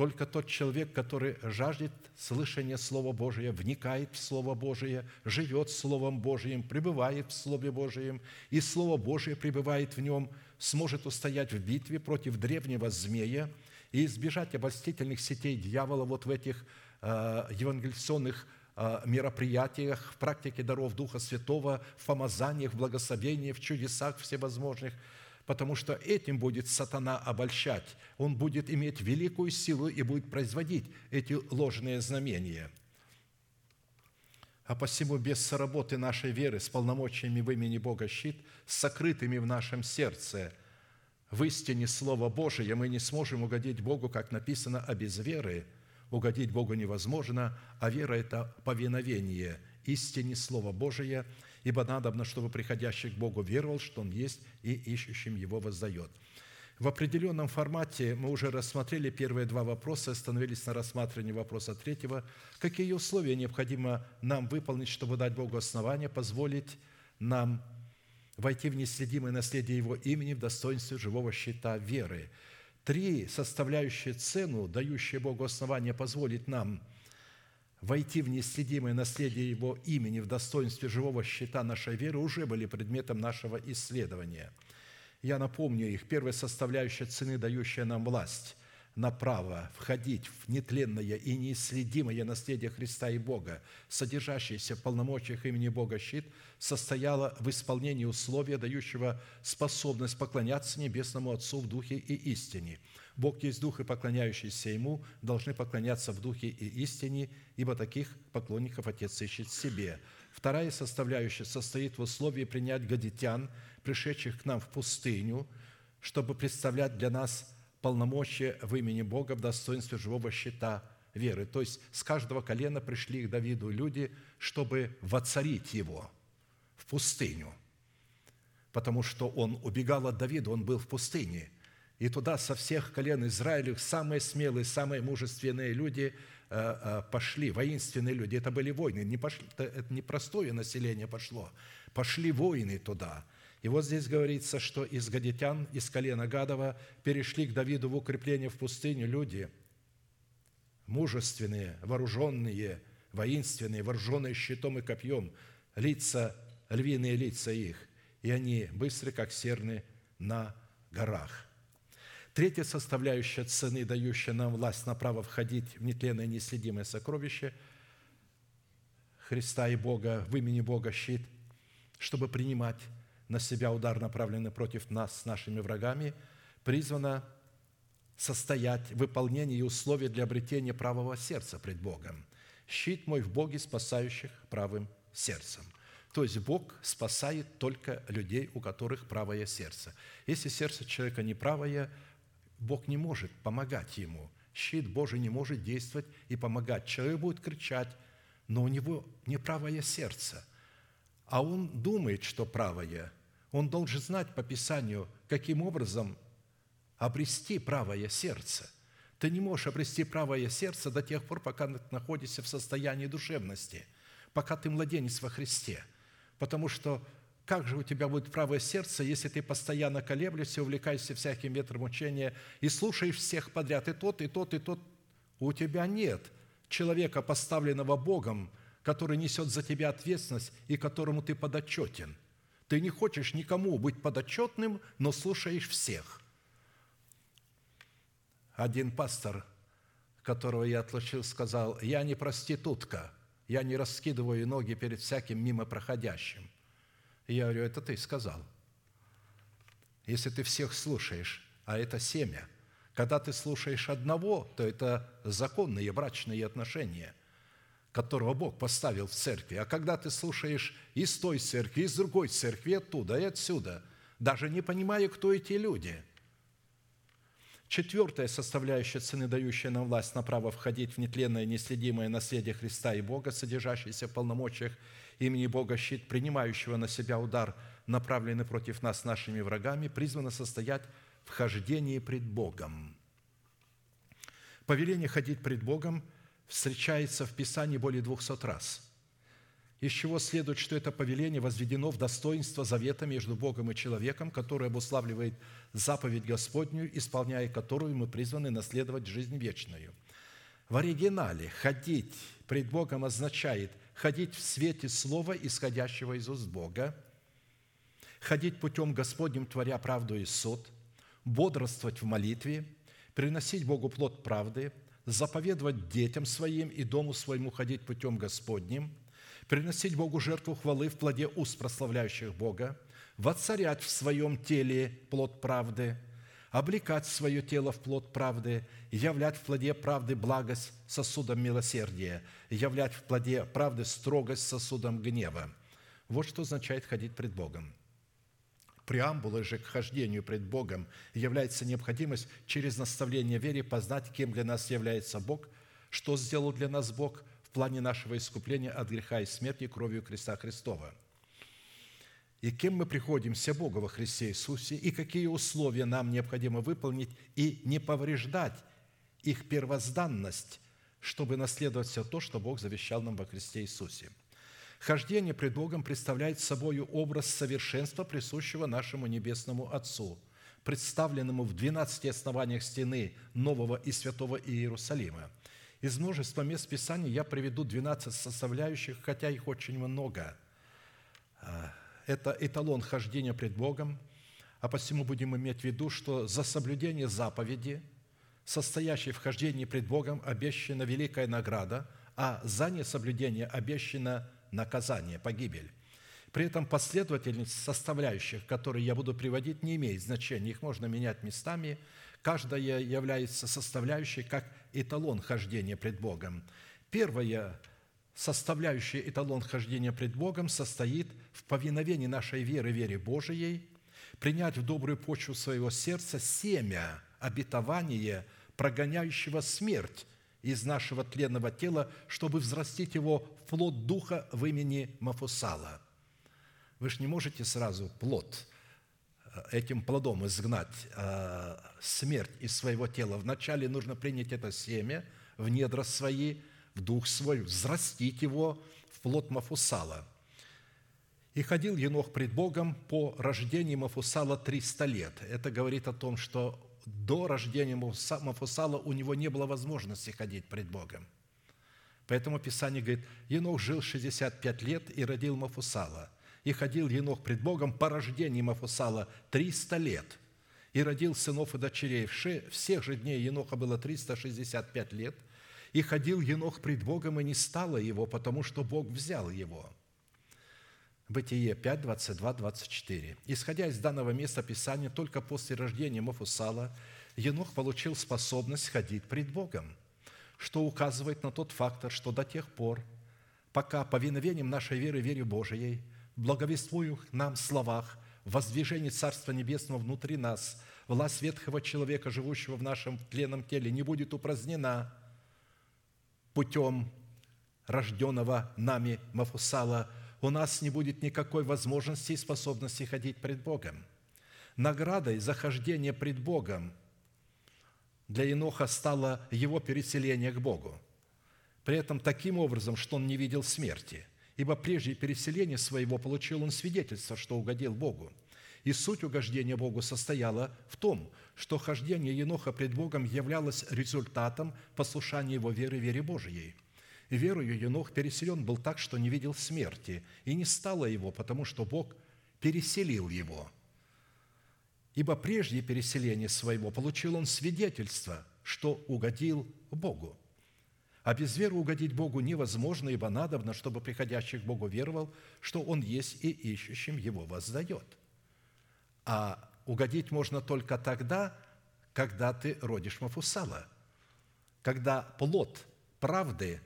только тот человек, который жаждет слышания Слова Божия, вникает в Слово Божие, живет Словом Божиим, пребывает в Слове Божием, и Слово Божие пребывает в нем, сможет устоять в битве против древнего змея и избежать обольстительных сетей дьявола вот в этих э, евангелиционных э, мероприятиях, в практике даров Духа Святого, в помазаниях, в благословениях, в чудесах всевозможных – потому что этим будет сатана обольщать. Он будет иметь великую силу и будет производить эти ложные знамения. А посему без соработы нашей веры с полномочиями в имени Бога щит, сокрытыми в нашем сердце, в истине Слова Божия, мы не сможем угодить Богу, как написано, а без веры угодить Богу невозможно, а вера – это повиновение истине Слова Божия – ибо надобно, чтобы приходящий к Богу веровал, что Он есть, и ищущим Его воздает». В определенном формате мы уже рассмотрели первые два вопроса, остановились на рассматривании вопроса третьего. Какие условия необходимо нам выполнить, чтобы дать Богу основание, позволить нам войти в неследимое наследие Его имени в достоинстве живого щита веры? Три составляющие цену, дающие Богу основание позволить нам – войти в неследимое наследие Его имени в достоинстве живого щита нашей веры уже были предметом нашего исследования. Я напомню их. Первая составляющая цены, дающая нам власть на право входить в нетленное и неисследимое наследие Христа и Бога, содержащееся в полномочиях имени Бога щит, состояла в исполнении условия, дающего способность поклоняться Небесному Отцу в Духе и истине – Бог есть Дух, и поклоняющиеся Ему должны поклоняться в Духе и истине, ибо таких поклонников Отец ищет себе». Вторая составляющая состоит в условии принять гадитян, пришедших к нам в пустыню, чтобы представлять для нас полномочия в имени Бога в достоинстве живого щита веры. То есть с каждого колена пришли к Давиду люди, чтобы воцарить его в пустыню, потому что он убегал от Давида, он был в пустыне. И туда со всех колен Израиля самые смелые, самые мужественные люди э, э, пошли, воинственные люди. Это были войны, не пошли, это не простое население пошло. Пошли воины туда – и вот здесь говорится, что из гадитян, из колена Гадова перешли к Давиду в укрепление в пустыню люди, мужественные, вооруженные, воинственные, вооруженные щитом и копьем, лица, львиные лица их, и они быстры, как серны на горах. Третья составляющая цены, дающая нам власть на право входить в нетленное неследимое сокровище Христа и Бога, в имени Бога щит, чтобы принимать на себя удар, направленный против нас с нашими врагами, призвана состоять в выполнении условий для обретения правого сердца пред Богом. «Щит мой в Боге, спасающих правым сердцем». То есть Бог спасает только людей, у которых правое сердце. Если сердце человека неправое, Бог не может помогать ему. Щит Божий не может действовать и помогать. Человек будет кричать, но у него неправое сердце. А он думает, что правое, он должен знать по Писанию, каким образом обрести правое сердце. Ты не можешь обрести правое сердце до тех пор, пока ты находишься в состоянии душевности, пока ты младенец во Христе. Потому что как же у тебя будет правое сердце, если ты постоянно колеблешься, увлекаешься всяким ветром учения и слушаешь всех подряд, и тот, и тот, и тот. У тебя нет человека, поставленного Богом, который несет за тебя ответственность и которому ты подотчетен – ты не хочешь никому быть подотчетным, но слушаешь всех. Один пастор, которого я отлучил, сказал, я не проститутка, я не раскидываю ноги перед всяким мимо проходящим. И я говорю, это ты сказал. Если ты всех слушаешь, а это семя, когда ты слушаешь одного, то это законные брачные отношения – которого Бог поставил в церкви. А когда ты слушаешь из той церкви, из другой церкви, оттуда и отсюда, даже не понимая, кто эти люди. Четвертая составляющая цены, дающая нам власть на право входить в нетленное неследимое наследие Христа и Бога, содержащееся в полномочиях имени Бога, щит, принимающего на себя удар, направленный против нас нашими врагами, призвано состоять в хождении пред Богом. Повеление ходить пред Богом – встречается в Писании более 200 раз. Из чего следует, что это повеление возведено в достоинство завета между Богом и человеком, который обуславливает заповедь Господню, исполняя которую мы призваны наследовать жизнь вечную. В оригинале «ходить пред Богом» означает ходить в свете Слова, исходящего из уст Бога, ходить путем Господним, творя правду и суд, бодрствовать в молитве, приносить Богу плод правды – заповедовать детям своим и дому своему ходить путем Господним, приносить Богу жертву хвалы в плоде уст прославляющих Бога, воцарять в своем теле плод правды, облекать свое тело в плод правды, являть в плоде правды благость сосудом милосердия, являть в плоде правды строгость сосудом гнева. Вот что означает ходить пред Богом – преамбулой же к хождению пред Богом является необходимость через наставление вере познать, кем для нас является Бог, что сделал для нас Бог в плане нашего искупления от греха и смерти кровью креста Христова. И кем мы приходимся Богу во Христе Иисусе, и какие условия нам необходимо выполнить и не повреждать их первозданность, чтобы наследовать все то, что Бог завещал нам во Христе Иисусе – Хождение пред Богом представляет собой образ совершенства, присущего нашему Небесному Отцу, представленному в 12 основаниях стены Нового и Святого Иерусалима. Из множества мест Писания я приведу 12 составляющих, хотя их очень много. Это эталон хождения пред Богом, а посему будем иметь в виду, что за соблюдение заповеди, состоящей в хождении пред Богом, обещана великая награда, а за несоблюдение обещана наказание, погибель. При этом последовательность составляющих, которые я буду приводить, не имеет значения. Их можно менять местами, Каждая является составляющей как эталон хождения пред Богом. Первая составляющая эталон хождения пред Богом состоит в повиновении нашей веры, вере Божией, принять в добрую почву своего сердца семя, обетование, прогоняющего смерть из нашего тленного тела, чтобы взрастить его в плод Духа в имени Мафусала. Вы же не можете сразу плод э, этим плодом изгнать э, смерть из своего тела. Вначале нужно принять это семя в недра свои, в дух свой, взрастить его в плод Мафусала. И ходил Енох пред Богом по рождению Мафусала 300 лет. Это говорит о том, что до рождения Мафусала у него не было возможности ходить пред Богом. Поэтому Писание говорит, Енох жил 65 лет и родил Мафусала. И ходил Енох пред Богом по рождению Мафусала 300 лет. И родил сынов и дочерей. Всех же дней Еноха было 365 лет. И ходил Енох пред Богом, и не стало его, потому что Бог взял его – Бытие 5, 22, 24. Исходя из данного места Писания, только после рождения Мафусала Енох получил способность ходить пред Богом, что указывает на тот фактор, что до тех пор, пока повиновением нашей веры, вере Божией, благовествуемых нам словах, воздвижение Царства Небесного внутри нас, власть ветхого человека, живущего в нашем тленном теле, не будет упразднена путем рожденного нами Мафусала – у нас не будет никакой возможности и способности ходить пред Богом. Наградой за хождение пред Богом для Еноха стало его переселение к Богу. При этом таким образом, что он не видел смерти, ибо прежде переселения своего получил он свидетельство, что угодил Богу. И суть угождения Богу состояла в том, что хождение Еноха пред Богом являлось результатом послушания его веры вере Божией – и верою Енох переселен был так, что не видел смерти, и не стало его, потому что Бог переселил его. Ибо прежде переселения своего получил он свидетельство, что угодил Богу. А без веры угодить Богу невозможно, ибо надобно, чтобы приходящий к Богу веровал, что Он есть и ищущим Его воздает. А угодить можно только тогда, когда ты родишь Мафусала, когда плод правды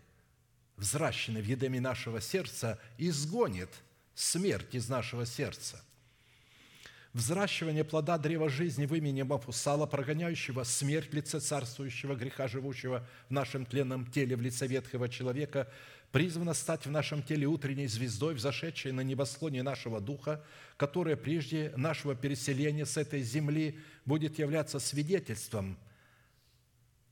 взращенный в едеме нашего сердца, изгонит смерть из нашего сердца. Взращивание плода древа жизни в имени Мафусала, прогоняющего смерть в лице царствующего греха, живущего в нашем тленном теле в лице ветхого человека, призвано стать в нашем теле утренней звездой, взошедшей на небосклоне нашего духа, которая прежде нашего переселения с этой земли будет являться свидетельством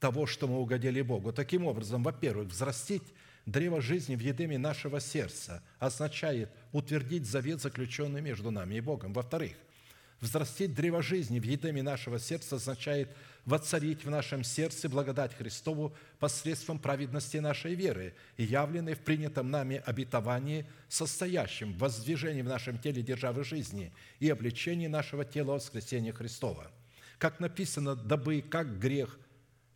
того, что мы угодили Богу. Таким образом, во-первых, взрастить Древо жизни в едеме нашего сердца означает утвердить завет, заключенный между нами и Богом. Во-вторых, взрастить древо жизни в едеме нашего сердца означает воцарить в нашем сердце благодать Христову посредством праведности нашей веры, явленной в принятом нами обетовании, состоящем в воздвижении в нашем теле державы жизни и обличении нашего тела воскресения Христова. Как написано, дабы как грех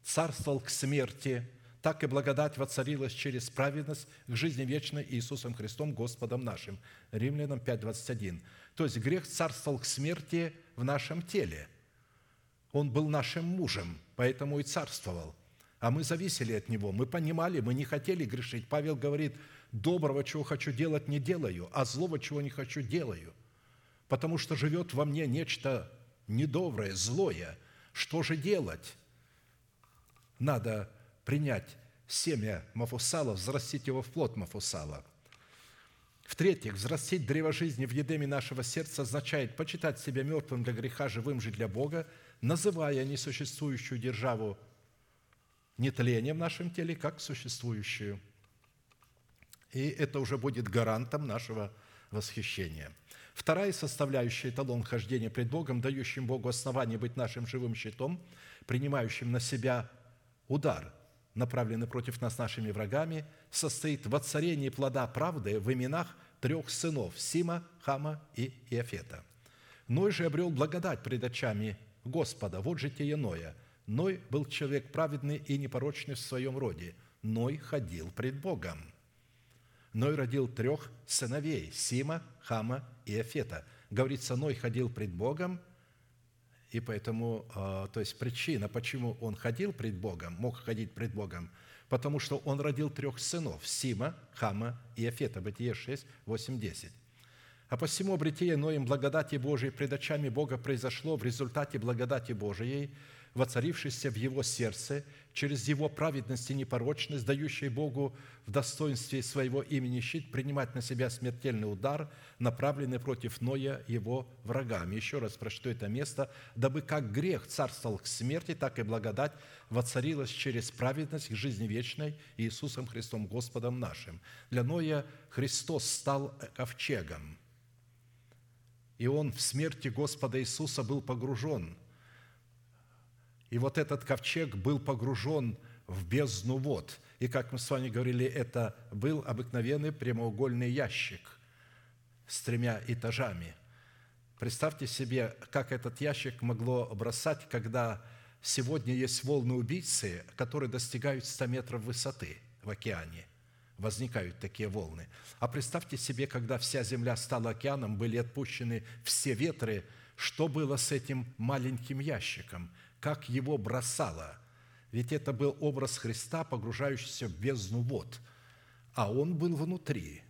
царствовал к смерти – так и благодать воцарилась через праведность к жизни вечной Иисусом Христом, Господом нашим». Римлянам 5:21. То есть грех царствовал к смерти в нашем теле. Он был нашим мужем, поэтому и царствовал. А мы зависели от него. Мы понимали, мы не хотели грешить. Павел говорит, доброго, чего хочу делать, не делаю, а злого, чего не хочу, делаю. Потому что живет во мне нечто недоброе, злое. Что же делать? Надо принять семя Мафусала, взрастить его в плод Мафусала. В-третьих, взрастить древо жизни в едеме нашего сердца означает почитать себя мертвым для греха, живым же для Бога, называя несуществующую державу нетлением в нашем теле, как существующую. И это уже будет гарантом нашего восхищения. Вторая составляющая эталон хождения пред Богом, дающим Богу основание быть нашим живым щитом, принимающим на себя удар – направленный против нас нашими врагами, состоит в воцарении плода правды в именах трех сынов – Сима, Хама и Иофета. Ной же обрел благодать пред очами Господа. Вот житие Ноя. Ной был человек праведный и непорочный в своем роде. Ной ходил пред Богом. Ной родил трех сыновей – Сима, Хама и Иофета. Говорится, Ной ходил пред Богом И поэтому, а, то есть причина, почему он ходил пред Богом, мог ходить пред Богом, потому что он родил трех сынов – Сима, Хама и Афета, Бытие 6, 8, 10. А посему обретение Ноем благодати Божией пред очами Бога произошло в результате благодати Божией – воцарившийся в его сердце через его праведность и непорочность, дающий Богу в достоинстве своего имени щит принимать на себя смертельный удар, направленный против Ноя его врагами. Еще раз прочту это место. «Дабы как грех царствовал к смерти, так и благодать воцарилась через праведность к жизни вечной Иисусом Христом Господом нашим». Для Ноя Христос стал ковчегом, и он в смерти Господа Иисуса был погружен – и вот этот ковчег был погружен в бездну вод. И, как мы с вами говорили, это был обыкновенный прямоугольный ящик с тремя этажами. Представьте себе, как этот ящик могло бросать, когда сегодня есть волны-убийцы, которые достигают 100 метров высоты в океане. Возникают такие волны. А представьте себе, когда вся земля стала океаном, были отпущены все ветры, что было с этим маленьким ящиком – как его бросало. Ведь это был образ Христа, погружающийся в бездну вод, а он был внутри.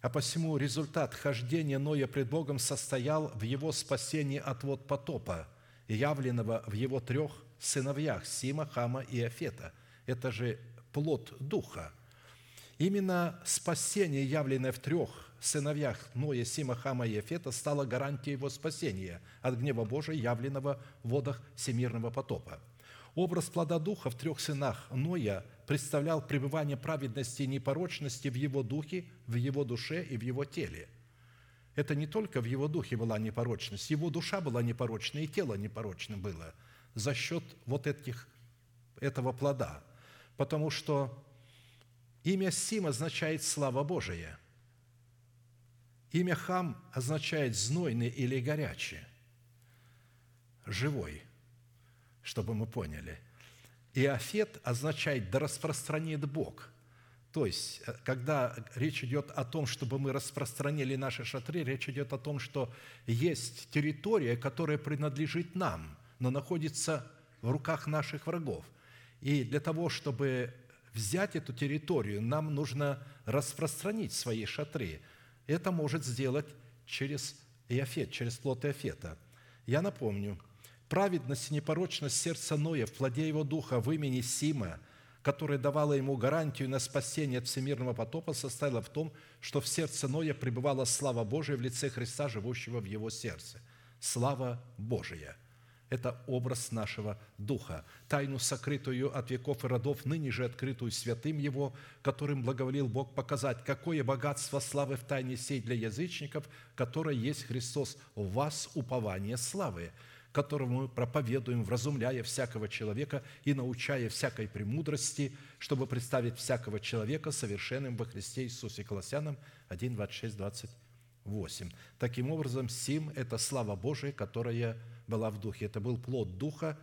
А посему результат хождения Ноя пред Богом состоял в его спасении от вод потопа, явленного в его трех сыновьях – Сима, Хама и Афета. Это же плод Духа. Именно спасение, явленное в трех сыновьях Ноя, Сима, Хама и Ефета стала гарантией его спасения от гнева Божия, явленного в водах всемирного потопа. Образ плода Духа в трех сынах Ноя представлял пребывание праведности и непорочности в его духе, в его душе и в его теле. Это не только в его духе была непорочность, его душа была непорочна и тело непорочно было за счет вот этих, этого плода. Потому что имя Сим означает «слава Божия», Имя Хам означает знойный или горячий, живой, чтобы мы поняли. И Афет означает «да распространит Бог». То есть, э, когда речь идет о том, чтобы мы распространили наши шатры, речь идет о том, что есть территория, которая принадлежит нам, но находится в руках наших врагов. И для того, чтобы взять эту территорию, нам нужно распространить свои шатры – это может сделать через Иофет, через плод Иофета. Я напомню, праведность и непорочность сердца Ноя в плоде его духа в имени Сима, которая давала ему гарантию на спасение от всемирного потопа, состояла в том, что в сердце Ноя пребывала слава Божия в лице Христа, живущего в его сердце. Слава Божия – это образ нашего Духа, тайну, сокрытую от веков и родов, ныне же открытую святым Его, которым благоволил Бог показать, какое богатство славы в тайне сей для язычников, которое есть Христос в вас, упование славы, которому мы проповедуем, вразумляя всякого человека и научая всякой премудрости, чтобы представить всякого человека совершенным во Христе Иисусе. Колоссянам 1, 26, 28. Таким образом, сим – это слава Божия, которая была в духе. Это был плод духа.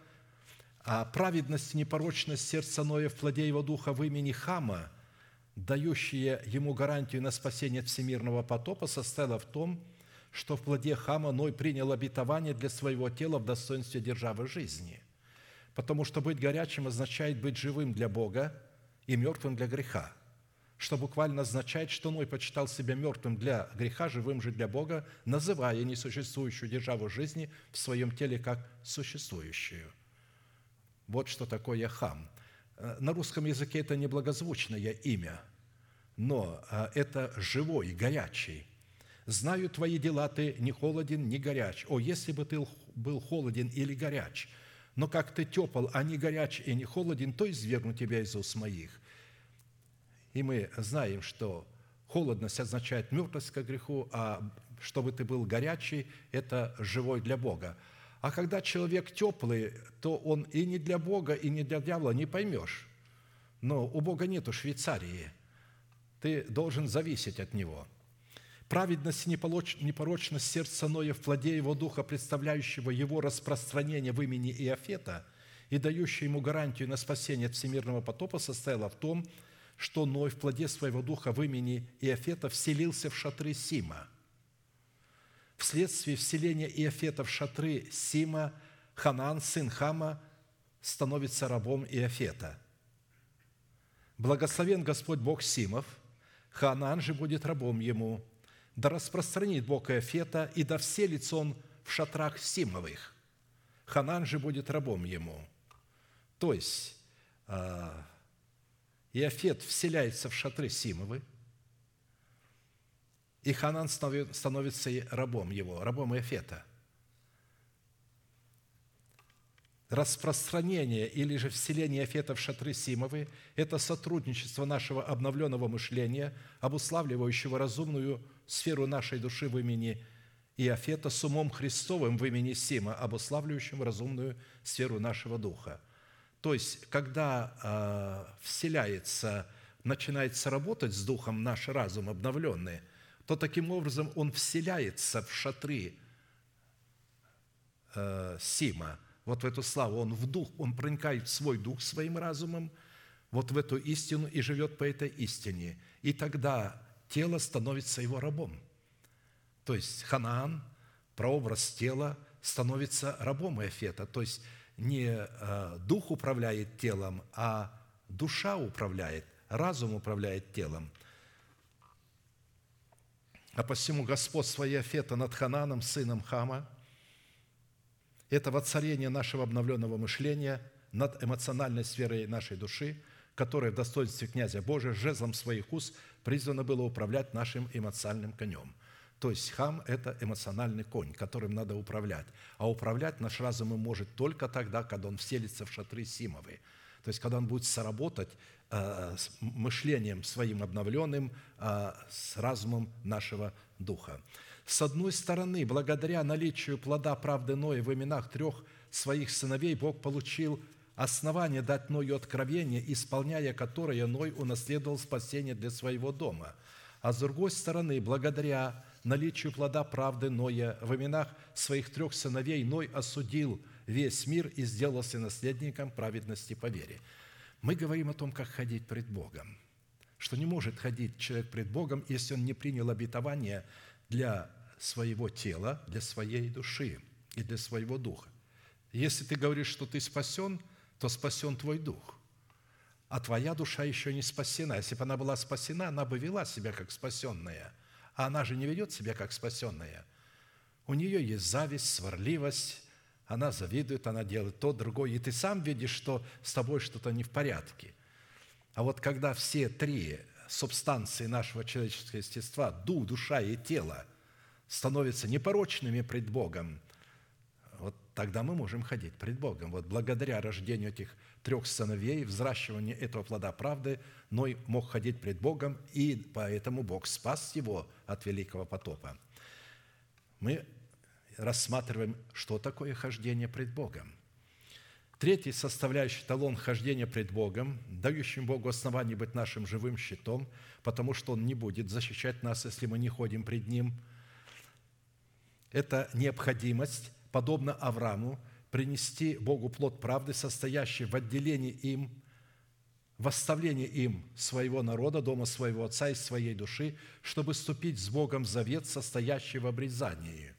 А праведность и непорочность сердца Ноя в плоде его духа в имени Хама, дающие ему гарантию на спасение от всемирного потопа, состояла в том, что в плоде Хама Ной принял обетование для своего тела в достоинстве державы жизни. Потому что быть горячим означает быть живым для Бога и мертвым для греха – что буквально означает, что Ной почитал себя мертвым для греха, живым же для Бога, называя несуществующую державу жизни в своем теле как существующую. Вот что такое хам. Э, на русском языке это неблагозвучное имя, но э, это живой, горячий. «Знаю твои дела, ты не холоден, не горяч. О, если бы ты был холоден или горяч, но как ты тепл, а не горяч и не холоден, то извергну тебя из уст моих. И мы знаем, что холодность означает мертвость к греху, а чтобы ты был горячий, это живой для Бога. А когда человек теплый, то он и не для Бога, и не для дьявола не поймешь. Но у Бога нету Швейцарии. Ты должен зависеть от Него. Праведность и непорочность сердца Ноя в плоде его духа, представляющего его распространение в имени Иофета и дающего ему гарантию на спасение от всемирного потопа, состояла в том, что Ной в плоде своего духа в имени Иофета вселился в шатры Сима. Вследствие вселения Иофета в шатры Сима, Ханан, сын Хама, становится рабом Иофета. Благословен Господь Бог Симов, Ханан же будет рабом ему. Да распространит Бог Иофета, и да вселится он в шатрах Симовых. Ханан же будет рабом ему. То есть, а, Иофет вселяется в шатры Симовы, и Ханан становится рабом его, рабом Иофета. Распространение или же вселение Иофета в шатры Симовы – это сотрудничество нашего обновленного мышления, обуславливающего разумную сферу нашей души в имени Иофета с умом Христовым в имени Сима, обуславливающим разумную сферу нашего духа – то есть, когда э, вселяется, начинается работать с Духом наш разум обновленный, то таким образом он вселяется в шатры э, Сима, вот в эту славу, он в дух, он проникает в свой дух своим разумом, вот в эту истину и живет по этой истине. И тогда тело становится его рабом. То есть Ханаан, прообраз тела, становится рабом Иофета. То есть не э, дух управляет телом, а душа управляет, разум управляет телом. А посему господство Иофета над Хананом, сыном Хама, это воцарение нашего обновленного мышления над эмоциональной сферой нашей души, которая в достоинстве князя Божия жезлом своих уст призвана было управлять нашим эмоциональным конем – то есть хам – это эмоциональный конь, которым надо управлять. А управлять наш разум может только тогда, когда он вселится в шатры Симовы. То есть, когда он будет сработать э, с мышлением своим обновленным, э, с разумом нашего духа. С одной стороны, благодаря наличию плода правды Ноя в именах трех своих сыновей, Бог получил основание дать Ною откровение, исполняя которое Ной унаследовал спасение для своего дома. А с другой стороны, благодаря наличию плода правды Ноя в именах своих трех сыновей Ной осудил весь мир и сделался наследником праведности по вере. Мы говорим о том, как ходить пред Богом, что не может ходить человек пред Богом, если он не принял обетование для своего тела, для своей души и для своего духа. Если ты говоришь, что ты спасен, то спасен твой дух, а твоя душа еще не спасена. Если бы она была спасена, она бы вела себя как спасенная – а она же не ведет себя как спасенная. У нее есть зависть, сварливость, она завидует, она делает то, другое, и ты сам видишь, что с тобой что-то не в порядке. А вот когда все три субстанции нашего человеческого естества, дух, душа и тело, становятся непорочными пред Богом, вот тогда мы можем ходить пред Богом. Вот благодаря рождению этих трех сыновей, взращиванию этого плода правды, Ной мог ходить пред Богом, и поэтому Бог спас его от великого потопа. Мы рассматриваем, что такое хождение пред Богом. Третий составляющий талон хождения пред Богом, дающим Богу основание быть нашим живым щитом, потому что Он не будет защищать нас, если мы не ходим пред Ним. Это необходимость, подобно Аврааму, принести Богу плод правды, состоящий в отделении им, в оставлении им своего народа, дома своего отца и своей души, чтобы ступить с Богом в завет, состоящий в обрезании.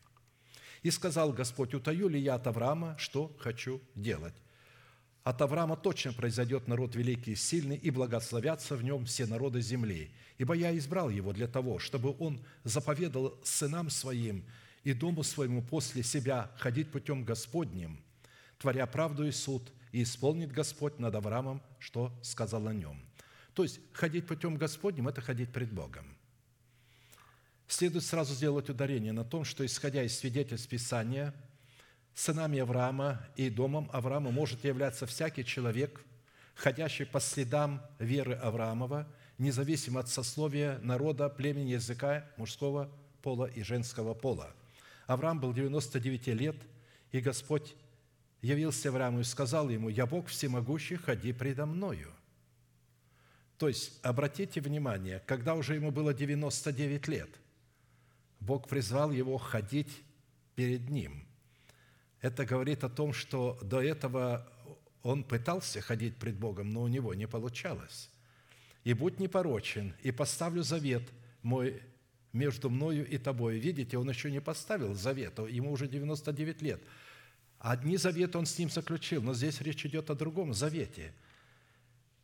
И сказал Господь, утаю ли я от Авраама, что хочу делать? От Авраама точно произойдет народ великий и сильный, и благословятся в нем все народы земли. Ибо я избрал его для того, чтобы он заповедал сынам своим и дому своему после себя ходить путем Господним, творя правду и суд, и исполнит Господь над Авраамом, что сказал о нем». То есть ходить путем Господним – это ходить пред Богом. Следует сразу сделать ударение на том, что, исходя из свидетельств Писания, сынами Авраама и домом Авраама может являться всякий человек, ходящий по следам веры Авраамова, независимо от сословия, народа, племени, языка, мужского пола и женского пола. Авраам был 99 лет, и Господь явился Аврааму и сказал ему, «Я Бог всемогущий, ходи предо мною». То есть, обратите внимание, когда уже ему было 99 лет, Бог призвал его ходить перед ним. Это говорит о том, что до этого он пытался ходить пред Богом, но у него не получалось. «И будь непорочен, и поставлю завет мой между мною и тобой». Видите, он еще не поставил завета, ему уже 99 лет. Одни заветы он с ним заключил, но здесь речь идет о другом завете.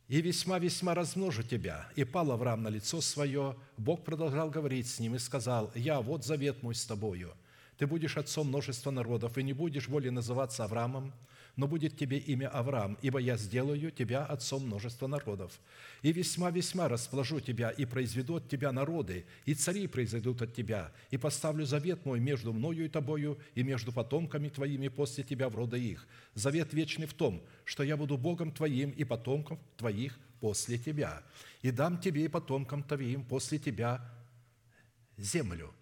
«И весьма-весьма размножу тебя». И пал Авраам на лицо свое. Бог продолжал говорить с ним и сказал, «Я, вот завет мой с тобою. Ты будешь отцом множества народов, и не будешь более называться Авраамом, но будет тебе имя Авраам, ибо я сделаю тебя отцом множества народов. И весьма-весьма расположу тебя, и произведу от тебя народы, и цари произойдут от тебя, и поставлю завет мой между мною и тобою, и между потомками твоими после тебя в роды их. Завет вечный в том, что я буду Богом твоим и потомком твоих после тебя, и дам тебе и потомкам твоим после тебя землю,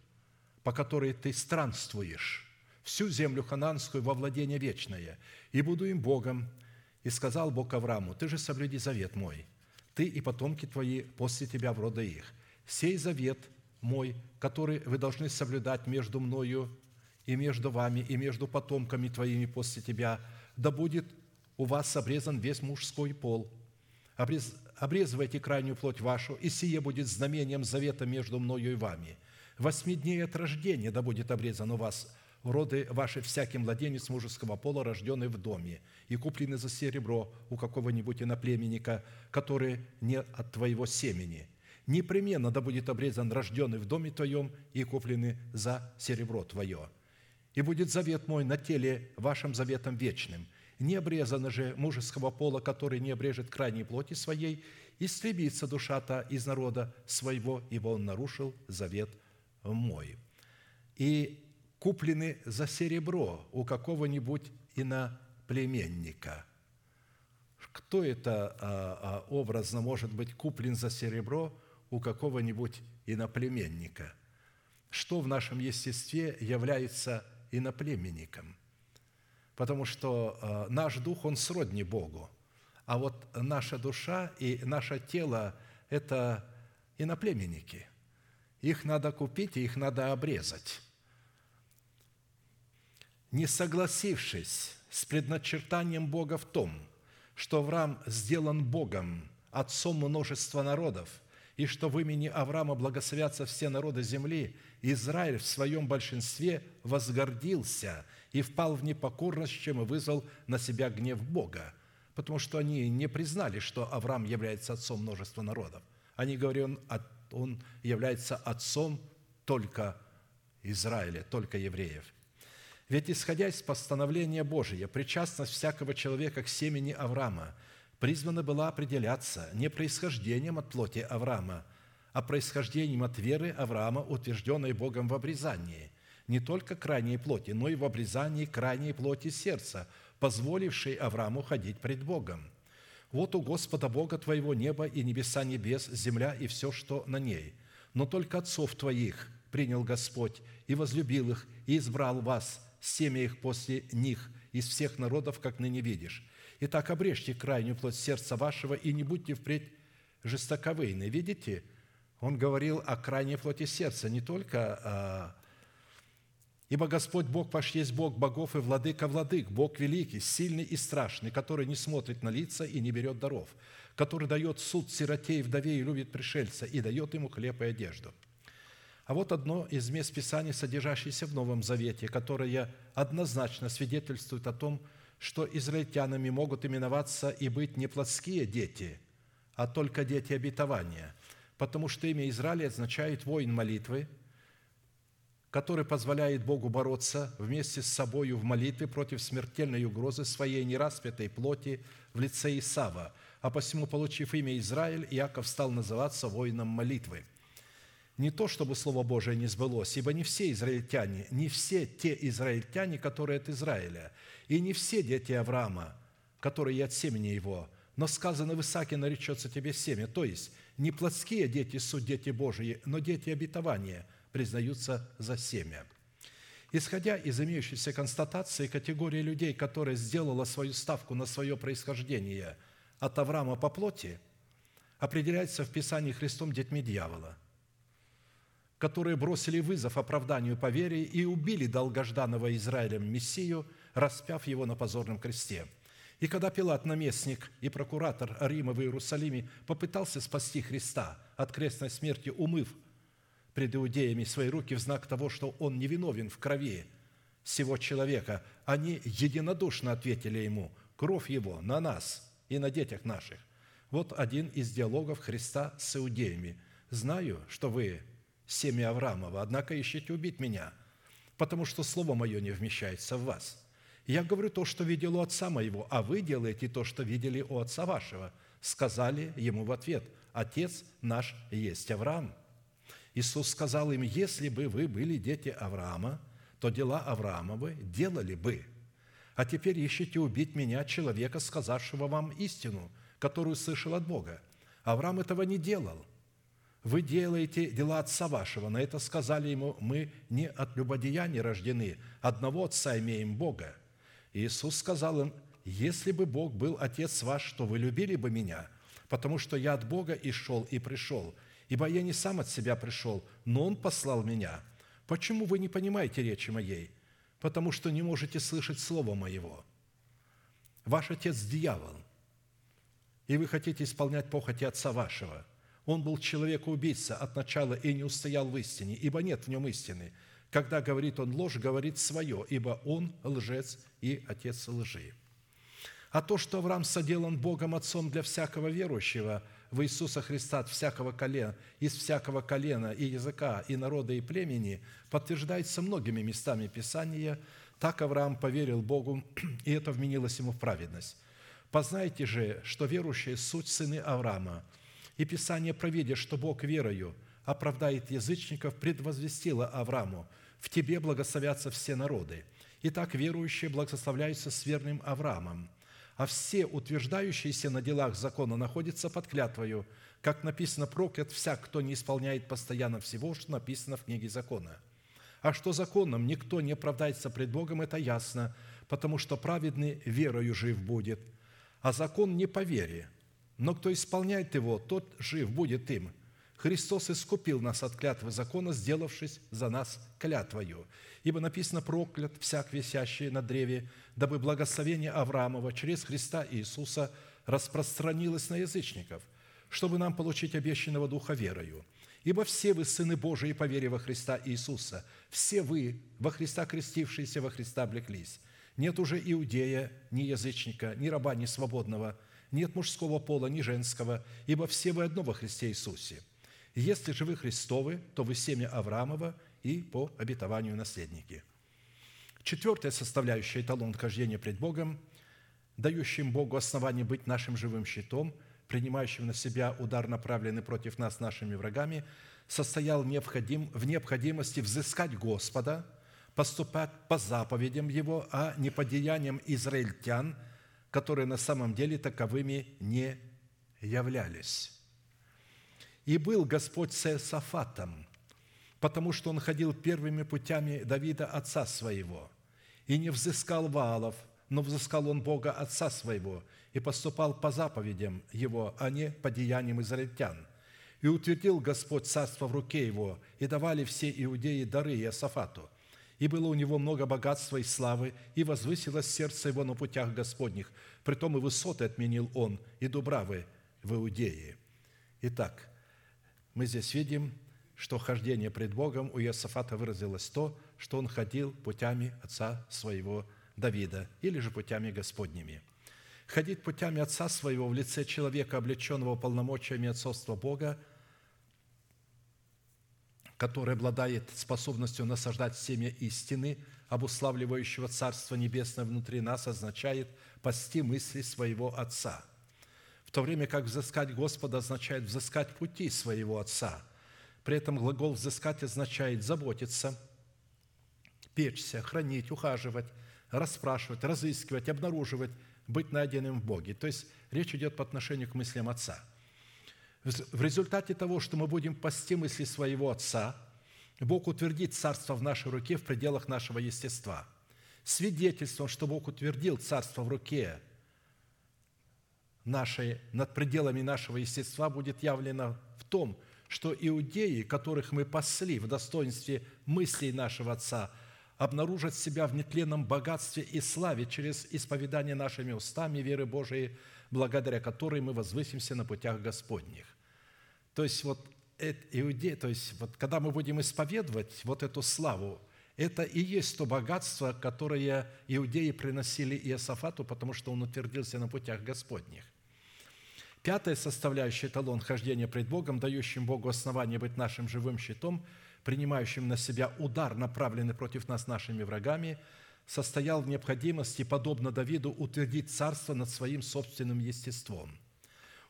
по которой ты странствуешь, всю землю хананскую во владение вечное, и буду им Богом. И сказал Бог Аврааму, ты же соблюди завет мой, ты и потомки твои после тебя в рода их. Сей завет мой, который вы должны соблюдать между мною и между вами, и между потомками твоими после тебя, да будет у вас обрезан весь мужской пол. Обрез, обрезывайте крайнюю плоть вашу, и сие будет знамением завета между мною и вами. Восьми дней от рождения да будет обрезан у вас роды ваши всякий младенец мужеского пола, рожденный в доме, и купленный за серебро у какого-нибудь иноплеменника, который не от твоего семени. Непременно да будет обрезан рожденный в доме твоем и купленный за серебро твое. И будет завет мой на теле вашим заветом вечным. Не обрезано же мужеского пола, который не обрежет крайней плоти своей, истребится душа-то из народа своего, ибо он нарушил завет мой». И куплены за серебро у какого-нибудь иноплеменника. Кто это а, а, образно может быть куплен за серебро у какого-нибудь иноплеменника? Что в нашем естестве является иноплеменником? Потому что а, наш дух, он сродни Богу, а вот наша душа и наше тело – это иноплеменники. Их надо купить и их надо обрезать не согласившись с предначертанием Бога в том, что Авраам сделан Богом, отцом множества народов, и что в имени Авраама благословятся все народы земли, Израиль в своем большинстве возгордился и впал в непокорность, чем и вызвал на себя гнев Бога, потому что они не признали, что Авраам является отцом множества народов. Они говорили, он, он является отцом только Израиля, только евреев – ведь, исходя из постановления Божия, причастность всякого человека к семени Авраама призвана была определяться не происхождением от плоти Авраама, а происхождением от веры Авраама, утвержденной Богом в обрезании, не только крайней плоти, но и в обрезании крайней плоти сердца, позволившей Аврааму ходить пред Богом. Вот у Господа Бога твоего небо и небеса небес, земля и все, что на ней. Но только отцов твоих принял Господь и возлюбил их, и избрал вас, семя их после них из всех народов, как ныне видишь. Итак, обрежьте крайнюю плоть сердца вашего и не будьте впредь жестоковыйны». Видите? Он говорил о крайней плоти сердца, не только о Ибо Господь Бог ваш есть Бог богов и владыка владык, Бог великий, сильный и страшный, который не смотрит на лица и не берет даров, который дает суд сироте и вдове и любит пришельца, и дает ему хлеб и одежду». А вот одно из мест Писания, содержащееся в Новом Завете, которое однозначно свидетельствует о том, что израильтянами могут именоваться и быть не плотские дети, а только дети обетования, потому что имя Израиля означает «воин молитвы», который позволяет Богу бороться вместе с собою в молитве против смертельной угрозы своей нераспятой плоти в лице Исава. А посему, получив имя Израиль, Иаков стал называться воином молитвы – не то, чтобы Слово Божие не сбылось, ибо не все израильтяне, не все те израильтяне, которые от Израиля, и не все дети Авраама, которые от семени его, но сказано в Исааке наречется тебе семя, то есть не плотские дети суть дети Божии, но дети обетования признаются за семя. Исходя из имеющейся констатации, категория людей, которая сделала свою ставку на свое происхождение от Авраама по плоти, определяется в Писании Христом детьми дьявола – которые бросили вызов оправданию по вере и убили долгожданного Израилем Мессию, распяв его на позорном кресте. И когда Пилат, наместник и прокуратор Рима в Иерусалиме, попытался спасти Христа от крестной смерти, умыв пред иудеями свои руки в знак того, что он невиновен в крови всего человека, они единодушно ответили ему, кровь его на нас и на детях наших. Вот один из диалогов Христа с иудеями. «Знаю, что вы семя Авраамова, однако ищете убить меня, потому что слово мое не вмещается в вас. Я говорю то, что видел у отца моего, а вы делаете то, что видели у отца вашего». Сказали ему в ответ, «Отец наш есть Авраам». Иисус сказал им, «Если бы вы были дети Авраама, то дела Авраамовы делали бы. А теперь ищите убить меня, человека, сказавшего вам истину, которую слышал от Бога. Авраам этого не делал. Вы делаете дела отца вашего. На это сказали ему, мы не от любодеяния рождены, одного отца имеем Бога. Иисус сказал им, если бы Бог был отец ваш, то вы любили бы меня, потому что я от Бога и шел, и пришел. Ибо я не сам от себя пришел, но Он послал меня – Почему вы не понимаете речи моей? Потому что не можете слышать слова моего. Ваш отец – дьявол, и вы хотите исполнять похоти отца вашего. Он был человек-убийца от начала и не устоял в истине, ибо нет в нем истины. Когда говорит он ложь, говорит свое, ибо он лжец и отец лжи. А то, что Авраам соделан Богом Отцом для всякого верующего – в Иисуса Христа от всякого колена, из всякого колена и языка, и народа, и племени, подтверждается многими местами Писания, так Авраам поверил Богу, и это вменилось ему в праведность. Познайте же, что верующие – суть сыны Авраама, и Писание, провидя, что Бог верою оправдает язычников, предвозвестило Аврааму, «В тебе благословятся все народы». Итак, верующие благословляются с верным Авраамом – а все утверждающиеся на делах закона находятся под клятвою, как написано, проклят всяк, кто не исполняет постоянно всего, что написано в книге закона. А что законом никто не оправдается пред Богом, это ясно, потому что праведный верою жив будет, а закон не по вере, но кто исполняет его, тот жив будет им – Христос искупил нас от клятвы закона, сделавшись за нас клятвою. Ибо написано «проклят всяк висящий на древе, дабы благословение Авраамова через Христа Иисуса распространилось на язычников, чтобы нам получить обещанного Духа верою. Ибо все вы сыны Божии по вере во Христа Иисуса, все вы во Христа крестившиеся во Христа облеклись. Нет уже иудея, ни язычника, ни раба, ни свободного, нет мужского пола, ни женского, ибо все вы одно во Христе Иисусе – если же вы Христовы, то вы семя Авраамова и по обетованию наследники. Четвертая составляющая эталон хождения пред Богом, дающим Богу основание быть нашим живым щитом, принимающим на себя удар, направленный против нас нашими врагами, состоял необходим, в необходимости взыскать Господа, поступать по заповедям Его, а не по деяниям израильтян, которые на самом деле таковыми не являлись. И был Господь с Иосафатом, потому что он ходил первыми путями Давида, отца своего, и не взыскал Ваалов, но взыскал он Бога, отца своего, и поступал по заповедям его, а не по деяниям израильтян. И утвердил Господь царство в руке его, и давали все иудеи дары Иосафату. И было у него много богатства и славы, и возвысилось сердце его на путях Господних. Притом и высоты отменил он, и дубравы в Иудее. Итак, мы здесь видим, что хождение пред Богом у Иосафата выразилось то, что он ходил путями отца своего Давида или же путями Господними. Ходить путями отца своего в лице человека, облеченного полномочиями отцовства Бога, который обладает способностью насаждать семя истины, обуславливающего Царство Небесное внутри нас, означает пасти мысли своего Отца – то время как взыскать Господа означает взыскать пути своего Отца. При этом глагол «взыскать» означает заботиться, печься, хранить, ухаживать, расспрашивать, разыскивать, обнаруживать, быть найденным в Боге. То есть речь идет по отношению к мыслям Отца. В результате того, что мы будем пасти мысли своего Отца, Бог утвердит царство в нашей руке в пределах нашего естества. Свидетельством, что Бог утвердил царство в руке – нашей, над пределами нашего естества будет явлено в том, что иудеи, которых мы пасли в достоинстве мыслей нашего Отца, обнаружат себя в нетленном богатстве и славе через исповедание нашими устами веры Божией, благодаря которой мы возвысимся на путях Господних. То есть вот иудеи, то есть вот когда мы будем исповедовать вот эту славу, это и есть то богатство, которое иудеи приносили Иосафату, потому что он утвердился на путях Господних. Пятая составляющая – эталон хождения пред Богом, дающим Богу основание быть нашим живым щитом, принимающим на себя удар, направленный против нас нашими врагами, состоял в необходимости, подобно Давиду, утвердить царство над своим собственным естеством –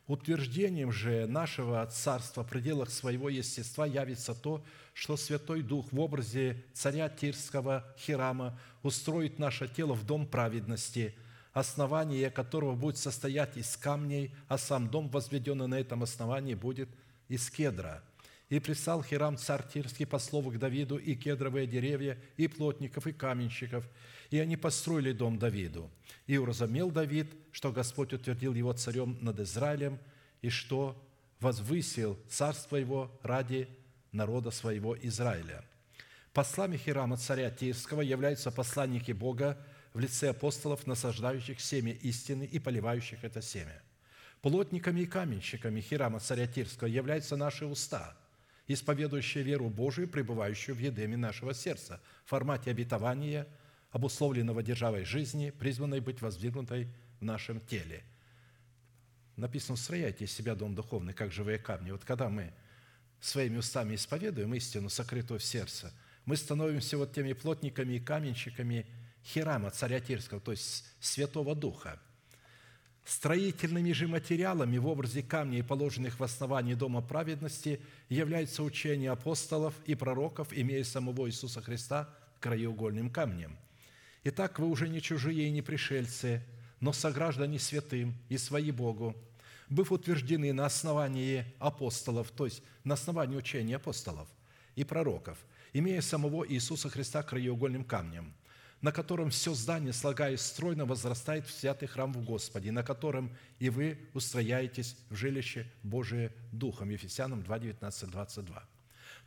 Утверждением же нашего царства в пределах своего естества явится то, что Святой Дух в образе царя Тирского Хирама устроит наше тело в дом праведности, основание которого будет состоять из камней, а сам дом, возведенный на этом основании, будет из кедра. И прислал Хирам царь Тирский по слову к Давиду и кедровые деревья, и плотников, и каменщиков, и они построили дом Давиду – и уразумел Давид, что Господь утвердил его царем над Израилем, и что возвысил царство его ради народа своего Израиля. Послами Хирама, царя Тирского, являются посланники Бога в лице апостолов, насаждающих семя истины и поливающих это семя. Плотниками и каменщиками Хирама, царя Тирского, являются наши уста, исповедующие веру Божию, пребывающую в едеме нашего сердца, в формате обетования – обусловленного державой жизни, призванной быть воздвигнутой в нашем теле. Написано, строяйте из себя дом духовный, как живые камни. Вот когда мы своими устами исповедуем истину, сокрытую в сердце, мы становимся вот теми плотниками и каменщиками Хирама, царя Тирского, то есть Святого Духа. Строительными же материалами в образе камней, положенных в основании Дома праведности, является учение апостолов и пророков, имея самого Иисуса Христа краеугольным камнем – Итак, вы уже не чужие и не пришельцы, но сограждане святым и свои Богу, быв утверждены на основании апостолов, то есть на основании учения апостолов и пророков, имея самого Иисуса Христа краеугольным камнем, на котором все здание, слагаясь стройно, возрастает в святый храм в Господе, на котором и вы устрояетесь в жилище Божие Духом. Ефесянам 2, 19, 22.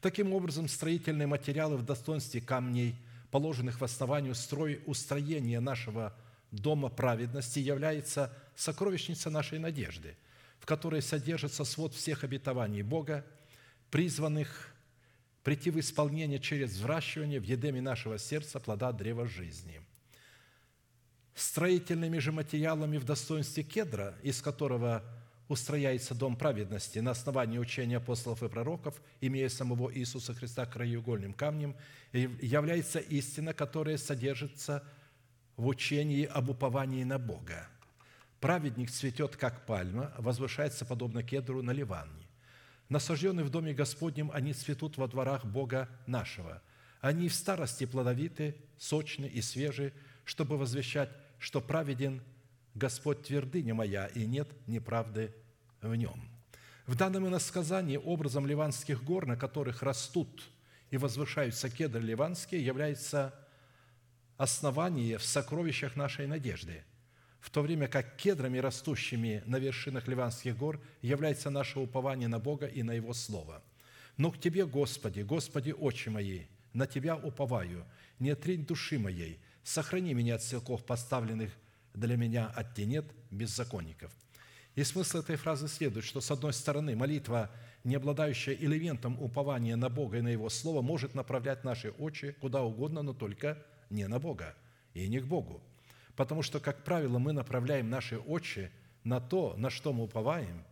Таким образом, строительные материалы в достоинстве камней – положенных в основании строй устроения нашего дома праведности, является сокровищница нашей надежды, в которой содержится свод всех обетований Бога, призванных прийти в исполнение через взращивание в едеме нашего сердца плода древа жизни. Строительными же материалами в достоинстве кедра, из которого устрояется дом праведности на основании учения апостолов и пророков, имея самого Иисуса Христа краеугольным камнем, является истина, которая содержится в учении об уповании на Бога. Праведник цветет, как пальма, возвышается, подобно кедру на Ливане. Насажденные в доме Господнем, они цветут во дворах Бога нашего. Они в старости плодовиты, сочны и свежи, чтобы возвещать, что праведен Господь твердыня моя, и нет неправды в нем». В данном иносказании образом ливанских гор, на которых растут и возвышаются кедры ливанские, является основание в сокровищах нашей надежды, в то время как кедрами, растущими на вершинах ливанских гор, является наше упование на Бога и на Его Слово. «Но к Тебе, Господи, Господи, очи мои, на Тебя уповаю, не отрень души моей, сохрани меня от селков, поставленных для меня от тенет беззаконников». И смысл этой фразы следует, что, с одной стороны, молитва, не обладающая элементом упования на Бога и на Его Слово, может направлять наши очи куда угодно, но только не на Бога и не к Богу. Потому что, как правило, мы направляем наши очи на то, на что мы уповаем,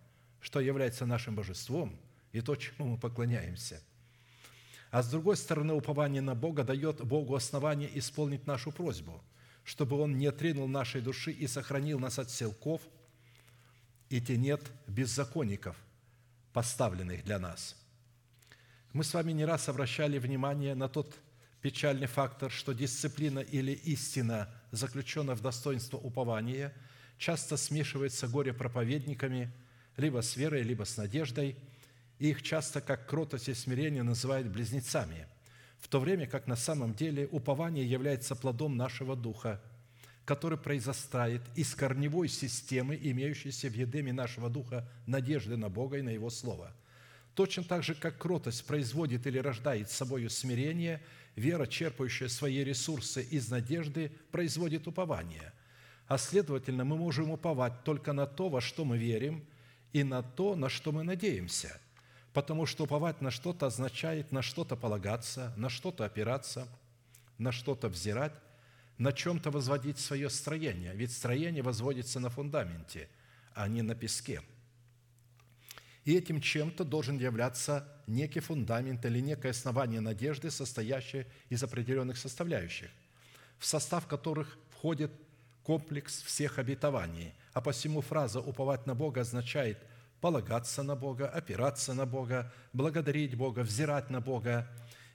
что является нашим божеством, и то, чему мы поклоняемся. А с другой стороны, упование на Бога дает Богу основание исполнить нашу просьбу – чтобы Он не отринул нашей души и сохранил нас от селков и тенет беззаконников, поставленных для нас. Мы с вами не раз обращали внимание на тот печальный фактор, что дисциплина или истина, заключенная в достоинство упования, часто смешивается горе-проповедниками либо с верой, либо с надеждой, и их часто, как кротость и смирение, называют близнецами – в то время как на самом деле упование является плодом нашего духа, который произрастает из корневой системы, имеющейся в едеме нашего духа надежды на Бога и на Его Слово. Точно так же, как кротость производит или рождает собою смирение, вера, черпающая свои ресурсы из надежды, производит упование. А следовательно, мы можем уповать только на то, во что мы верим, и на то, на что мы надеемся – Потому что уповать на что-то означает на что-то полагаться, на что-то опираться, на что-то взирать, на чем-то возводить свое строение. Ведь строение возводится на фундаменте, а не на песке. И этим чем-то должен являться некий фундамент или некое основание надежды, состоящее из определенных составляющих, в состав которых входит комплекс всех обетований. А посему фраза «уповать на Бога» означает полагаться на Бога, опираться на Бога, благодарить Бога, взирать на Бога,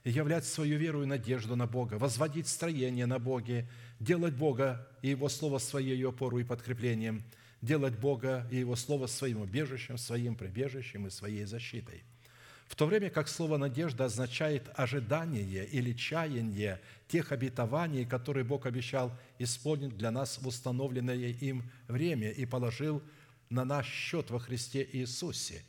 являть свою веру и надежду на Бога, возводить строение на Боге, делать Бога и Его Слово своей опору и подкреплением, делать Бога и Его Слово своим убежищем, своим прибежищем и своей защитой. В то время как слово «надежда» означает ожидание или чаяние тех обетований, которые Бог обещал исполнить для нас в установленное им время и положил на наш счет во Христе Иисусе,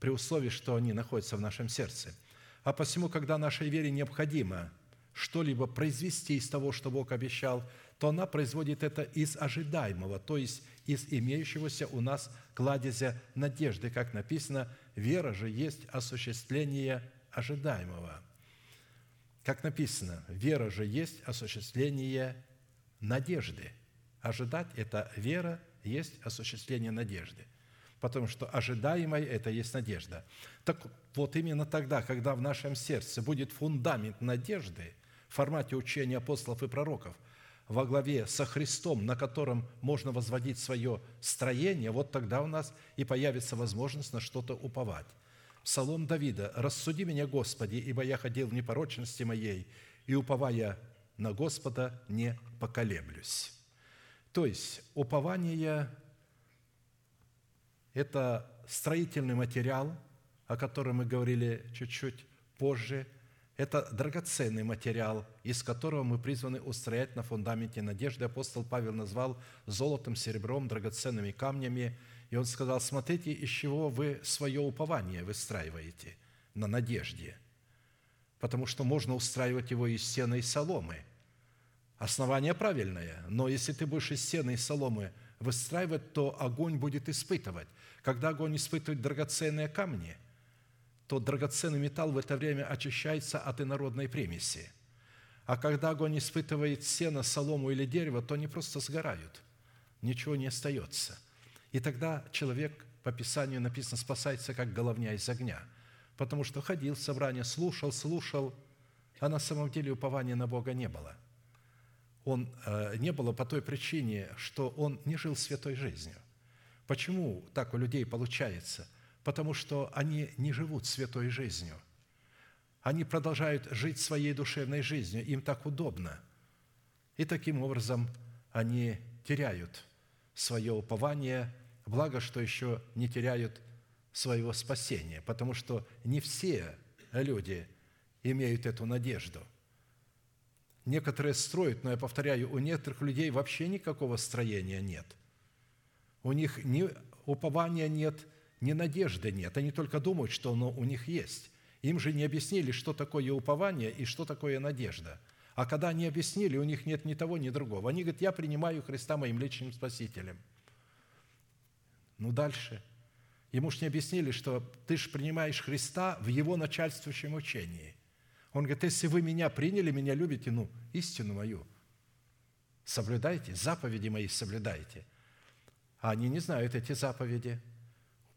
при условии, что они находятся в нашем сердце – а посему, когда нашей вере необходимо что-либо произвести из того, что Бог обещал, то она производит это из ожидаемого, то есть из имеющегося у нас кладезя надежды. Как написано, вера же есть осуществление ожидаемого. Как написано, вера же есть осуществление надежды. Ожидать – это вера, есть осуществление надежды – потому что ожидаемое – это есть надежда. Так вот именно тогда, когда в нашем сердце будет фундамент надежды в формате учения апостолов и пророков, во главе со Христом, на котором можно возводить свое строение, вот тогда у нас и появится возможность на что-то уповать. Псалом Давида «Рассуди меня, Господи, ибо я ходил в непорочности моей, и, уповая на Господа, не поколеблюсь». То есть упование это строительный материал, о котором мы говорили чуть-чуть позже. Это драгоценный материал, из которого мы призваны устроять на фундаменте надежды. Апостол Павел назвал золотом, серебром, драгоценными камнями. И он сказал, смотрите, из чего вы свое упование выстраиваете на надежде. Потому что можно устраивать его из сена и соломы. Основание правильное, но если ты будешь из сена и соломы выстраивать, то огонь будет испытывать. Когда огонь испытывает драгоценные камни, то драгоценный металл в это время очищается от инородной примеси. А когда огонь испытывает сено, солому или дерево, то они просто сгорают. Ничего не остается. И тогда человек, по Писанию написано, спасается, как головня из огня. Потому что ходил в собрание, слушал, слушал, а на самом деле упования на Бога не было. Он э, не было по той причине, что он не жил святой жизнью. Почему так у людей получается? Потому что они не живут святой жизнью. Они продолжают жить своей душевной жизнью, им так удобно. И таким образом они теряют свое упование, благо, что еще не теряют своего спасения, потому что не все люди имеют эту надежду. Некоторые строят, но я повторяю, у некоторых людей вообще никакого строения нет – у них ни упования нет, ни надежды нет. Они только думают, что оно у них есть. Им же не объяснили, что такое упование и что такое надежда. А когда они объяснили, у них нет ни того, ни другого. Они говорят, я принимаю Христа моим личным спасителем. Ну, дальше. Ему же не объяснили, что ты же принимаешь Христа в Его начальствующем учении. Он говорит, если вы меня приняли, меня любите, ну, истину мою, соблюдайте, заповеди мои соблюдайте – а они не знают эти заповеди.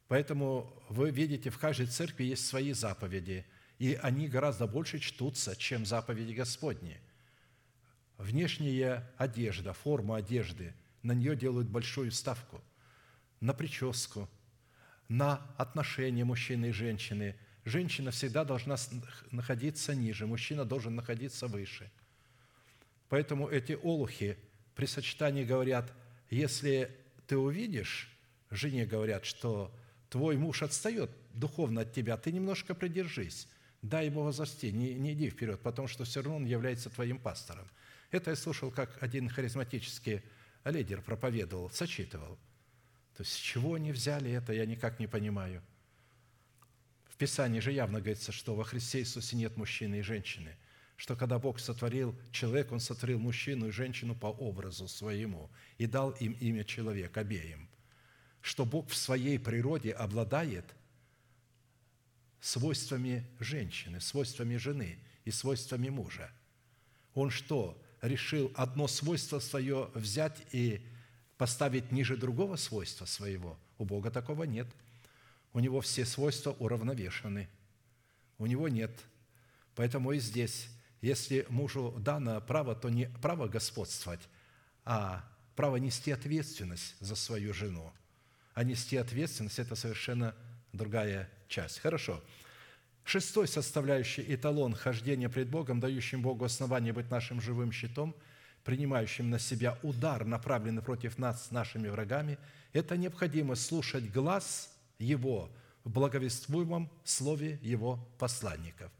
Поэтому вы видите, в каждой церкви есть свои заповеди, и они гораздо больше чтутся, чем заповеди Господни. Внешняя одежда, форма одежды, на нее делают большую ставку. На прическу, на отношения мужчины и женщины. Женщина всегда должна находиться ниже, мужчина должен находиться выше. Поэтому эти олухи при сочетании говорят, если ты увидишь, жене говорят, что твой муж отстает духовно от тебя, ты немножко придержись, дай ему возрасти, не, не иди вперед, потому что все равно он является твоим пастором. Это я слушал, как один харизматический лидер проповедовал, сочитывал. То есть с чего они взяли это, я никак не понимаю. Писании же явно говорится, что во Христе Иисусе нет мужчины и женщины – что когда Бог сотворил человек, Он сотворил мужчину и женщину по образу своему и дал им имя человек обеим. Что Бог в своей природе обладает свойствами женщины, свойствами жены и свойствами мужа. Он что, решил одно свойство свое взять и поставить ниже другого свойства своего? У Бога такого нет. У Него все свойства уравновешены. У Него нет. Поэтому и здесь, если мужу дано право, то не право господствовать, а право нести ответственность за свою жену. А нести ответственность – это совершенно другая часть. Хорошо. Шестой составляющий эталон хождения пред Богом, дающим Богу основание быть нашим живым щитом, принимающим на себя удар, направленный против нас нашими врагами, это необходимо слушать глаз Его в благовествуемом слове Его посланников.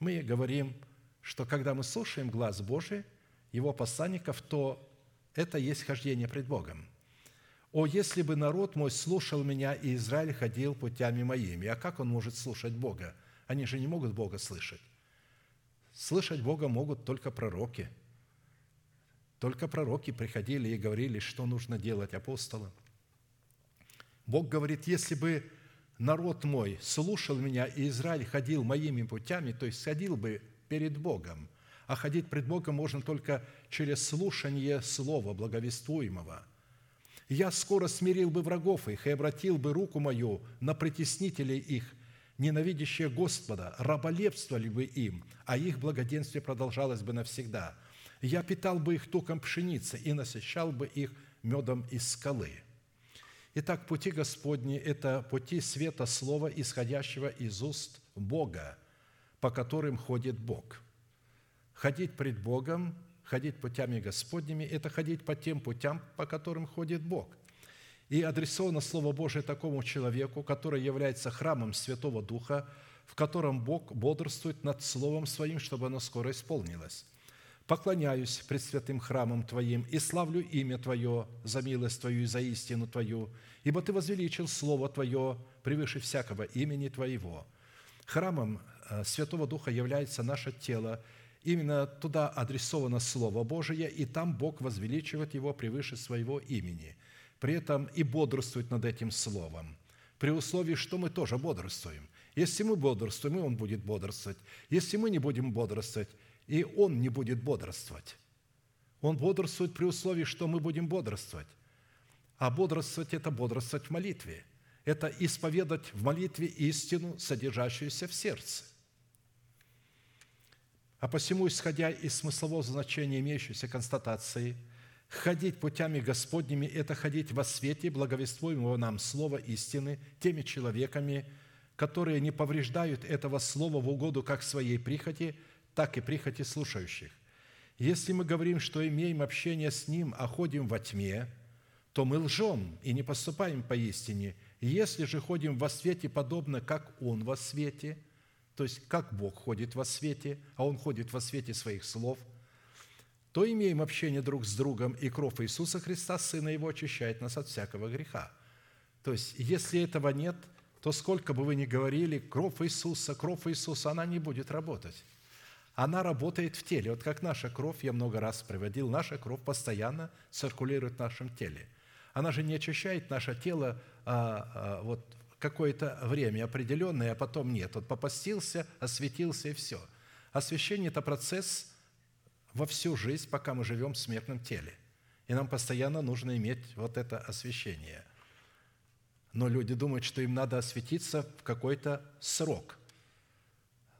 Мы говорим, что когда мы слушаем глаз Божий, Его посланников, то это есть хождение пред Богом. «О, если бы народ мой слушал меня, и Израиль ходил путями моими!» А как он может слушать Бога? Они же не могут Бога слышать. Слышать Бога могут только пророки. Только пророки приходили и говорили, что нужно делать апостолам. Бог говорит, если бы народ мой слушал меня, и Израиль ходил моими путями, то есть ходил бы перед Богом, а ходить пред Богом можно только через слушание Слова благовествуемого. Я скоро смирил бы врагов их и обратил бы руку мою на притеснителей их, ненавидящие Господа, раболепствовали бы им, а их благоденствие продолжалось бы навсегда. Я питал бы их туком пшеницы и насыщал бы их медом из скалы». Итак, пути Господни – это пути света Слова, исходящего из уст Бога, по которым ходит Бог – Ходить пред Богом, ходить путями Господними – это ходить по тем путям, по которым ходит Бог. И адресовано Слово Божие такому человеку, который является храмом Святого Духа, в котором Бог бодрствует над Словом Своим, чтобы оно скоро исполнилось. «Поклоняюсь пред святым храмом Твоим и славлю имя Твое за милость Твою и за истину Твою, ибо Ты возвеличил Слово Твое превыше всякого имени Твоего». Храмом э, Святого Духа является наше тело – Именно туда адресовано Слово Божие, и там Бог возвеличивает его превыше своего имени. При этом и бодрствует над этим Словом, при условии, что мы тоже бодрствуем. Если мы бодрствуем, и Он будет бодрствовать. Если мы не будем бодрствовать, и Он не будет бодрствовать. Он бодрствует при условии, что мы будем бодрствовать. А бодрствовать – это бодрствовать в молитве. Это исповедать в молитве истину, содержащуюся в сердце. А посему, исходя из смыслового значения имеющейся констатации, ходить путями Господними – это ходить во свете благовествуемого нам Слова истины теми человеками, которые не повреждают этого Слова в угоду как своей прихоти, так и прихоти слушающих. Если мы говорим, что имеем общение с Ним, а ходим во тьме, то мы лжем и не поступаем поистине. Если же ходим во свете, подобно как Он во свете – то есть как Бог ходит во свете, а Он ходит во свете своих слов, то имеем общение друг с другом, и кровь Иисуса Христа, Сына Его, очищает нас от всякого греха. То есть, если этого нет, то сколько бы вы ни говорили, кровь Иисуса, кровь Иисуса, она не будет работать. Она работает в теле. Вот как наша кровь, я много раз приводил, наша кровь постоянно циркулирует в нашем теле. Она же не очищает наше тело а, а, вот какое-то время определенное, а потом нет. Вот попастился, осветился и все. Освящение – это процесс во всю жизнь, пока мы живем в смертном теле. И нам постоянно нужно иметь вот это освящение. Но люди думают, что им надо осветиться в какой-то срок.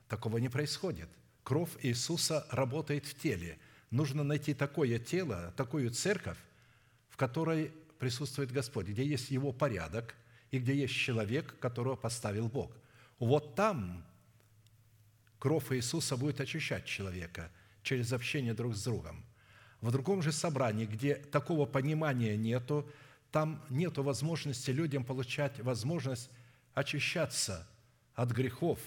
Такого не происходит. Кровь Иисуса работает в теле. Нужно найти такое тело, такую церковь, в которой присутствует Господь, где есть Его порядок – и где есть человек, которого поставил Бог. Вот там кровь Иисуса будет очищать человека через общение друг с другом. В другом же собрании, где такого понимания нету, там нету возможности людям получать возможность очищаться от грехов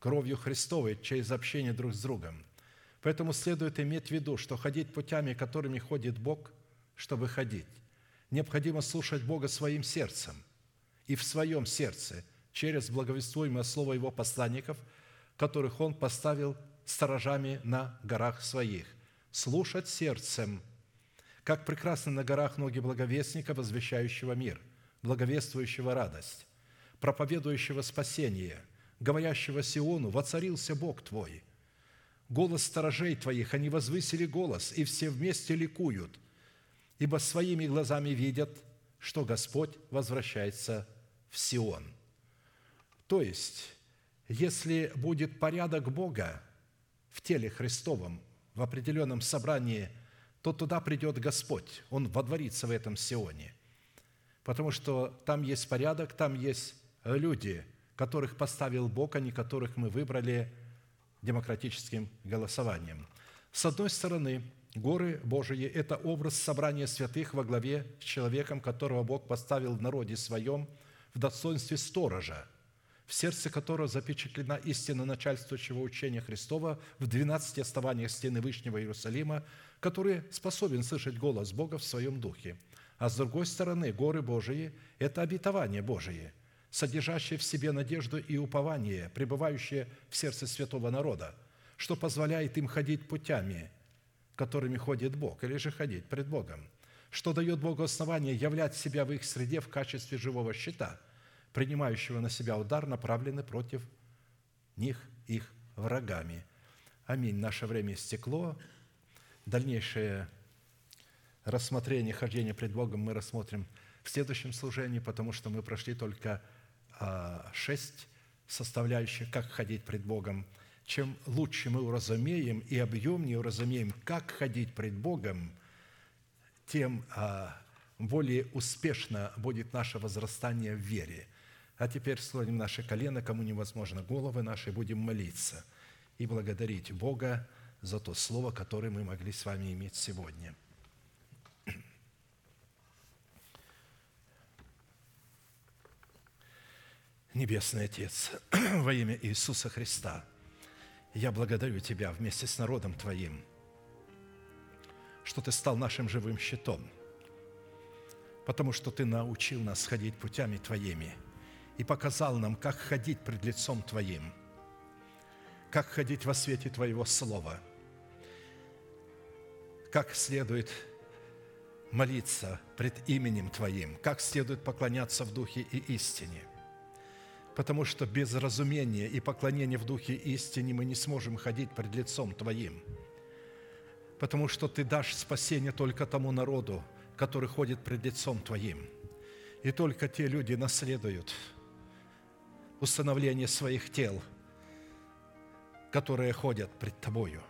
кровью Христовой через общение друг с другом. Поэтому следует иметь в виду, что ходить путями, которыми ходит Бог, чтобы ходить, необходимо слушать Бога своим сердцем – и в своем сердце через благовествуемое слово Его посланников, которых Он поставил сторожами на горах своих. Слушать сердцем, как прекрасно на горах ноги благовестника, возвещающего мир, благовествующего радость, проповедующего спасение, говорящего Сиону, воцарился Бог твой. Голос сторожей твоих, они возвысили голос, и все вместе ликуют, ибо своими глазами видят, что Господь возвращается в Сион. То есть, если будет порядок Бога в теле Христовом, в определенном собрании, то туда придет Господь, Он водворится в этом Сионе. Потому что там есть порядок, там есть люди, которых поставил Бог, а не которых мы выбрали демократическим голосованием. С одной стороны, горы Божии – это образ собрания святых во главе с человеком, которого Бог поставил в народе своем в достоинстве сторожа – в сердце которого запечатлена истина начальствующего учения Христова в 12 основаниях стены Вышнего Иерусалима, который способен слышать голос Бога в своем духе. А с другой стороны, горы Божии – это обетование Божие, содержащее в себе надежду и упование, пребывающее в сердце святого народа, что позволяет им ходить путями, которыми ходит Бог, или же ходить пред Богом, что дает Богу основание являть себя в их среде в качестве живого щита – принимающего на себя удар, направленный против них, их врагами. Аминь. Наше время истекло. Дальнейшее рассмотрение хождения пред Богом мы рассмотрим в следующем служении, потому что мы прошли только шесть составляющих, как ходить пред Богом. Чем лучше мы уразумеем и объемнее уразумеем, как ходить пред Богом, тем а, более успешно будет наше возрастание в вере – а теперь склоним наши колено, кому невозможно, головы наши, будем молиться и благодарить Бога за то слово, которое мы могли с вами иметь сегодня. Небесный Отец, во имя Иисуса Христа, я благодарю Тебя вместе с народом Твоим, что Ты стал нашим живым щитом, потому что Ты научил нас ходить путями Твоими – и показал нам, как ходить пред лицом Твоим, как ходить во свете Твоего Слова, как следует молиться пред именем Твоим, как следует поклоняться в Духе и истине. Потому что без разумения и поклонения в Духе истине мы не сможем ходить пред лицом Твоим. Потому что Ты дашь спасение только тому народу, который ходит пред лицом Твоим. И только те люди наследуют – установление своих тел, которые ходят пред Тобою.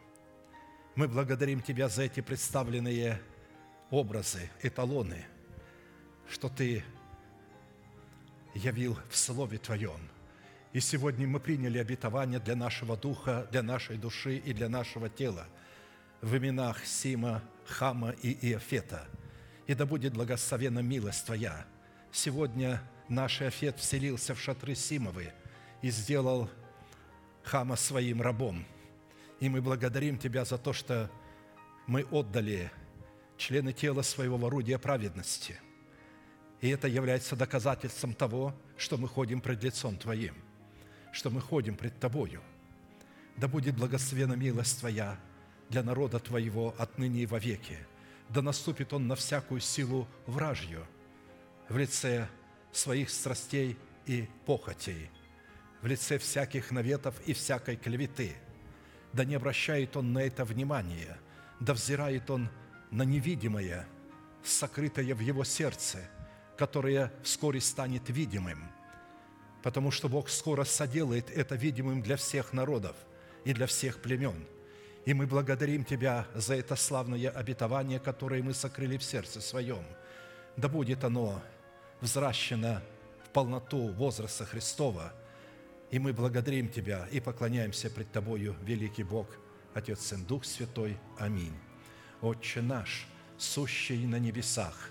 Мы благодарим Тебя за эти представленные образы, эталоны, что Ты явил в Слове Твоем. И сегодня мы приняли обетование для нашего духа, для нашей души и для нашего тела в именах Сима, Хама и Иофета. И да будет благословена милость Твоя. Сегодня – наш Иофет вселился в шатры Симовы и сделал Хама своим рабом. И мы благодарим Тебя за то, что мы отдали члены тела своего в праведности. И это является доказательством того, что мы ходим пред лицом Твоим, что мы ходим пред Тобою. Да будет благословена милость Твоя для народа Твоего отныне и вовеки. Да наступит он на всякую силу вражью в лице своих страстей и похотей, в лице всяких наветов и всякой клеветы. Да не обращает он на это внимания, да взирает он на невидимое, сокрытое в его сердце, которое вскоре станет видимым, потому что Бог скоро соделает это видимым для всех народов и для всех племен. И мы благодарим Тебя за это славное обетование, которое мы сокрыли в сердце своем. Да будет оно взращена в полноту возраста Христова. И мы благодарим Тебя и поклоняемся пред Тобою, великий Бог, Отец, Сын, Дух Святой. Аминь. Отче наш, сущий на небесах,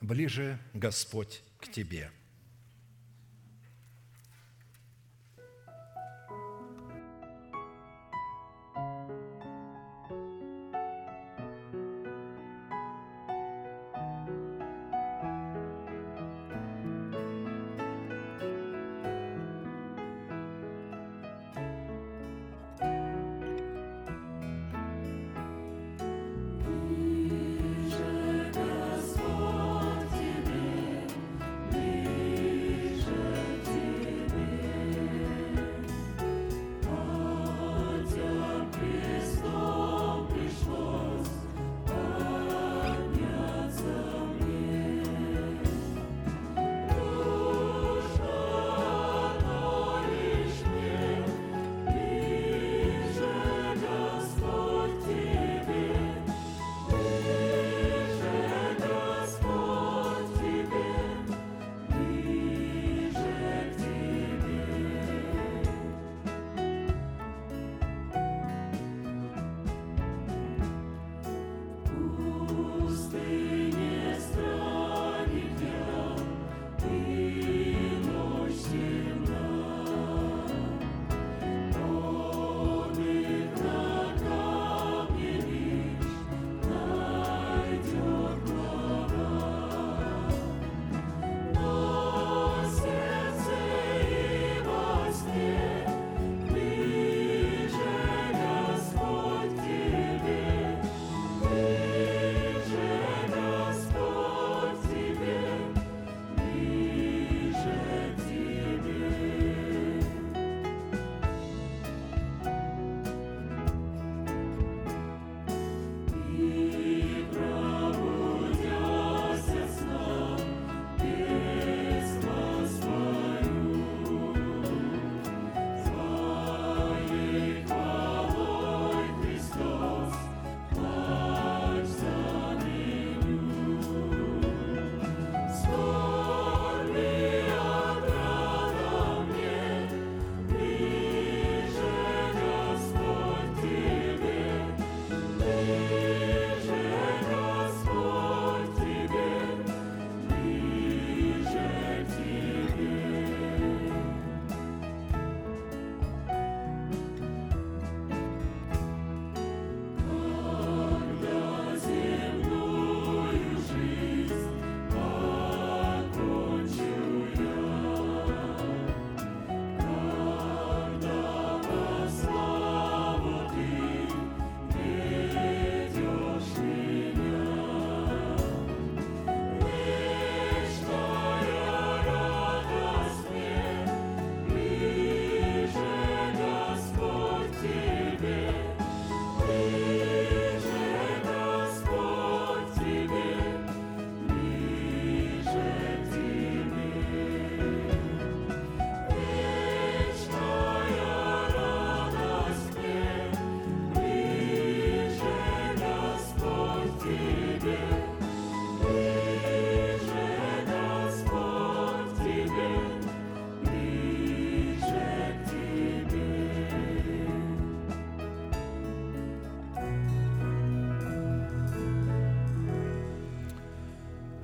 Ближе Господь к Тебе –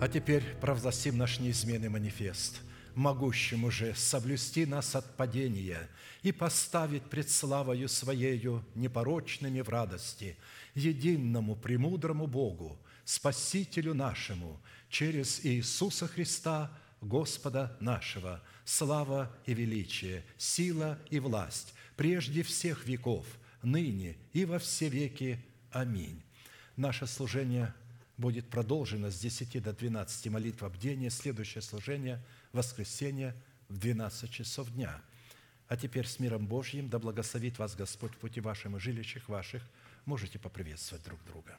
А теперь провозгласим наш неизменный манифест, могущим уже соблюсти нас от падения и поставить пред славою Своею непорочными в радости, единому премудрому Богу, Спасителю нашему, через Иисуса Христа, Господа нашего, слава и величие, сила и власть, прежде всех веков, ныне и во все веки. Аминь. Наше служение – будет продолжено с 10 до 12 молитва бдения, следующее служение – воскресенье в 12 часов дня. А теперь с миром Божьим да благословит вас Господь в пути вашим и жилищах ваших. Можете поприветствовать друг друга.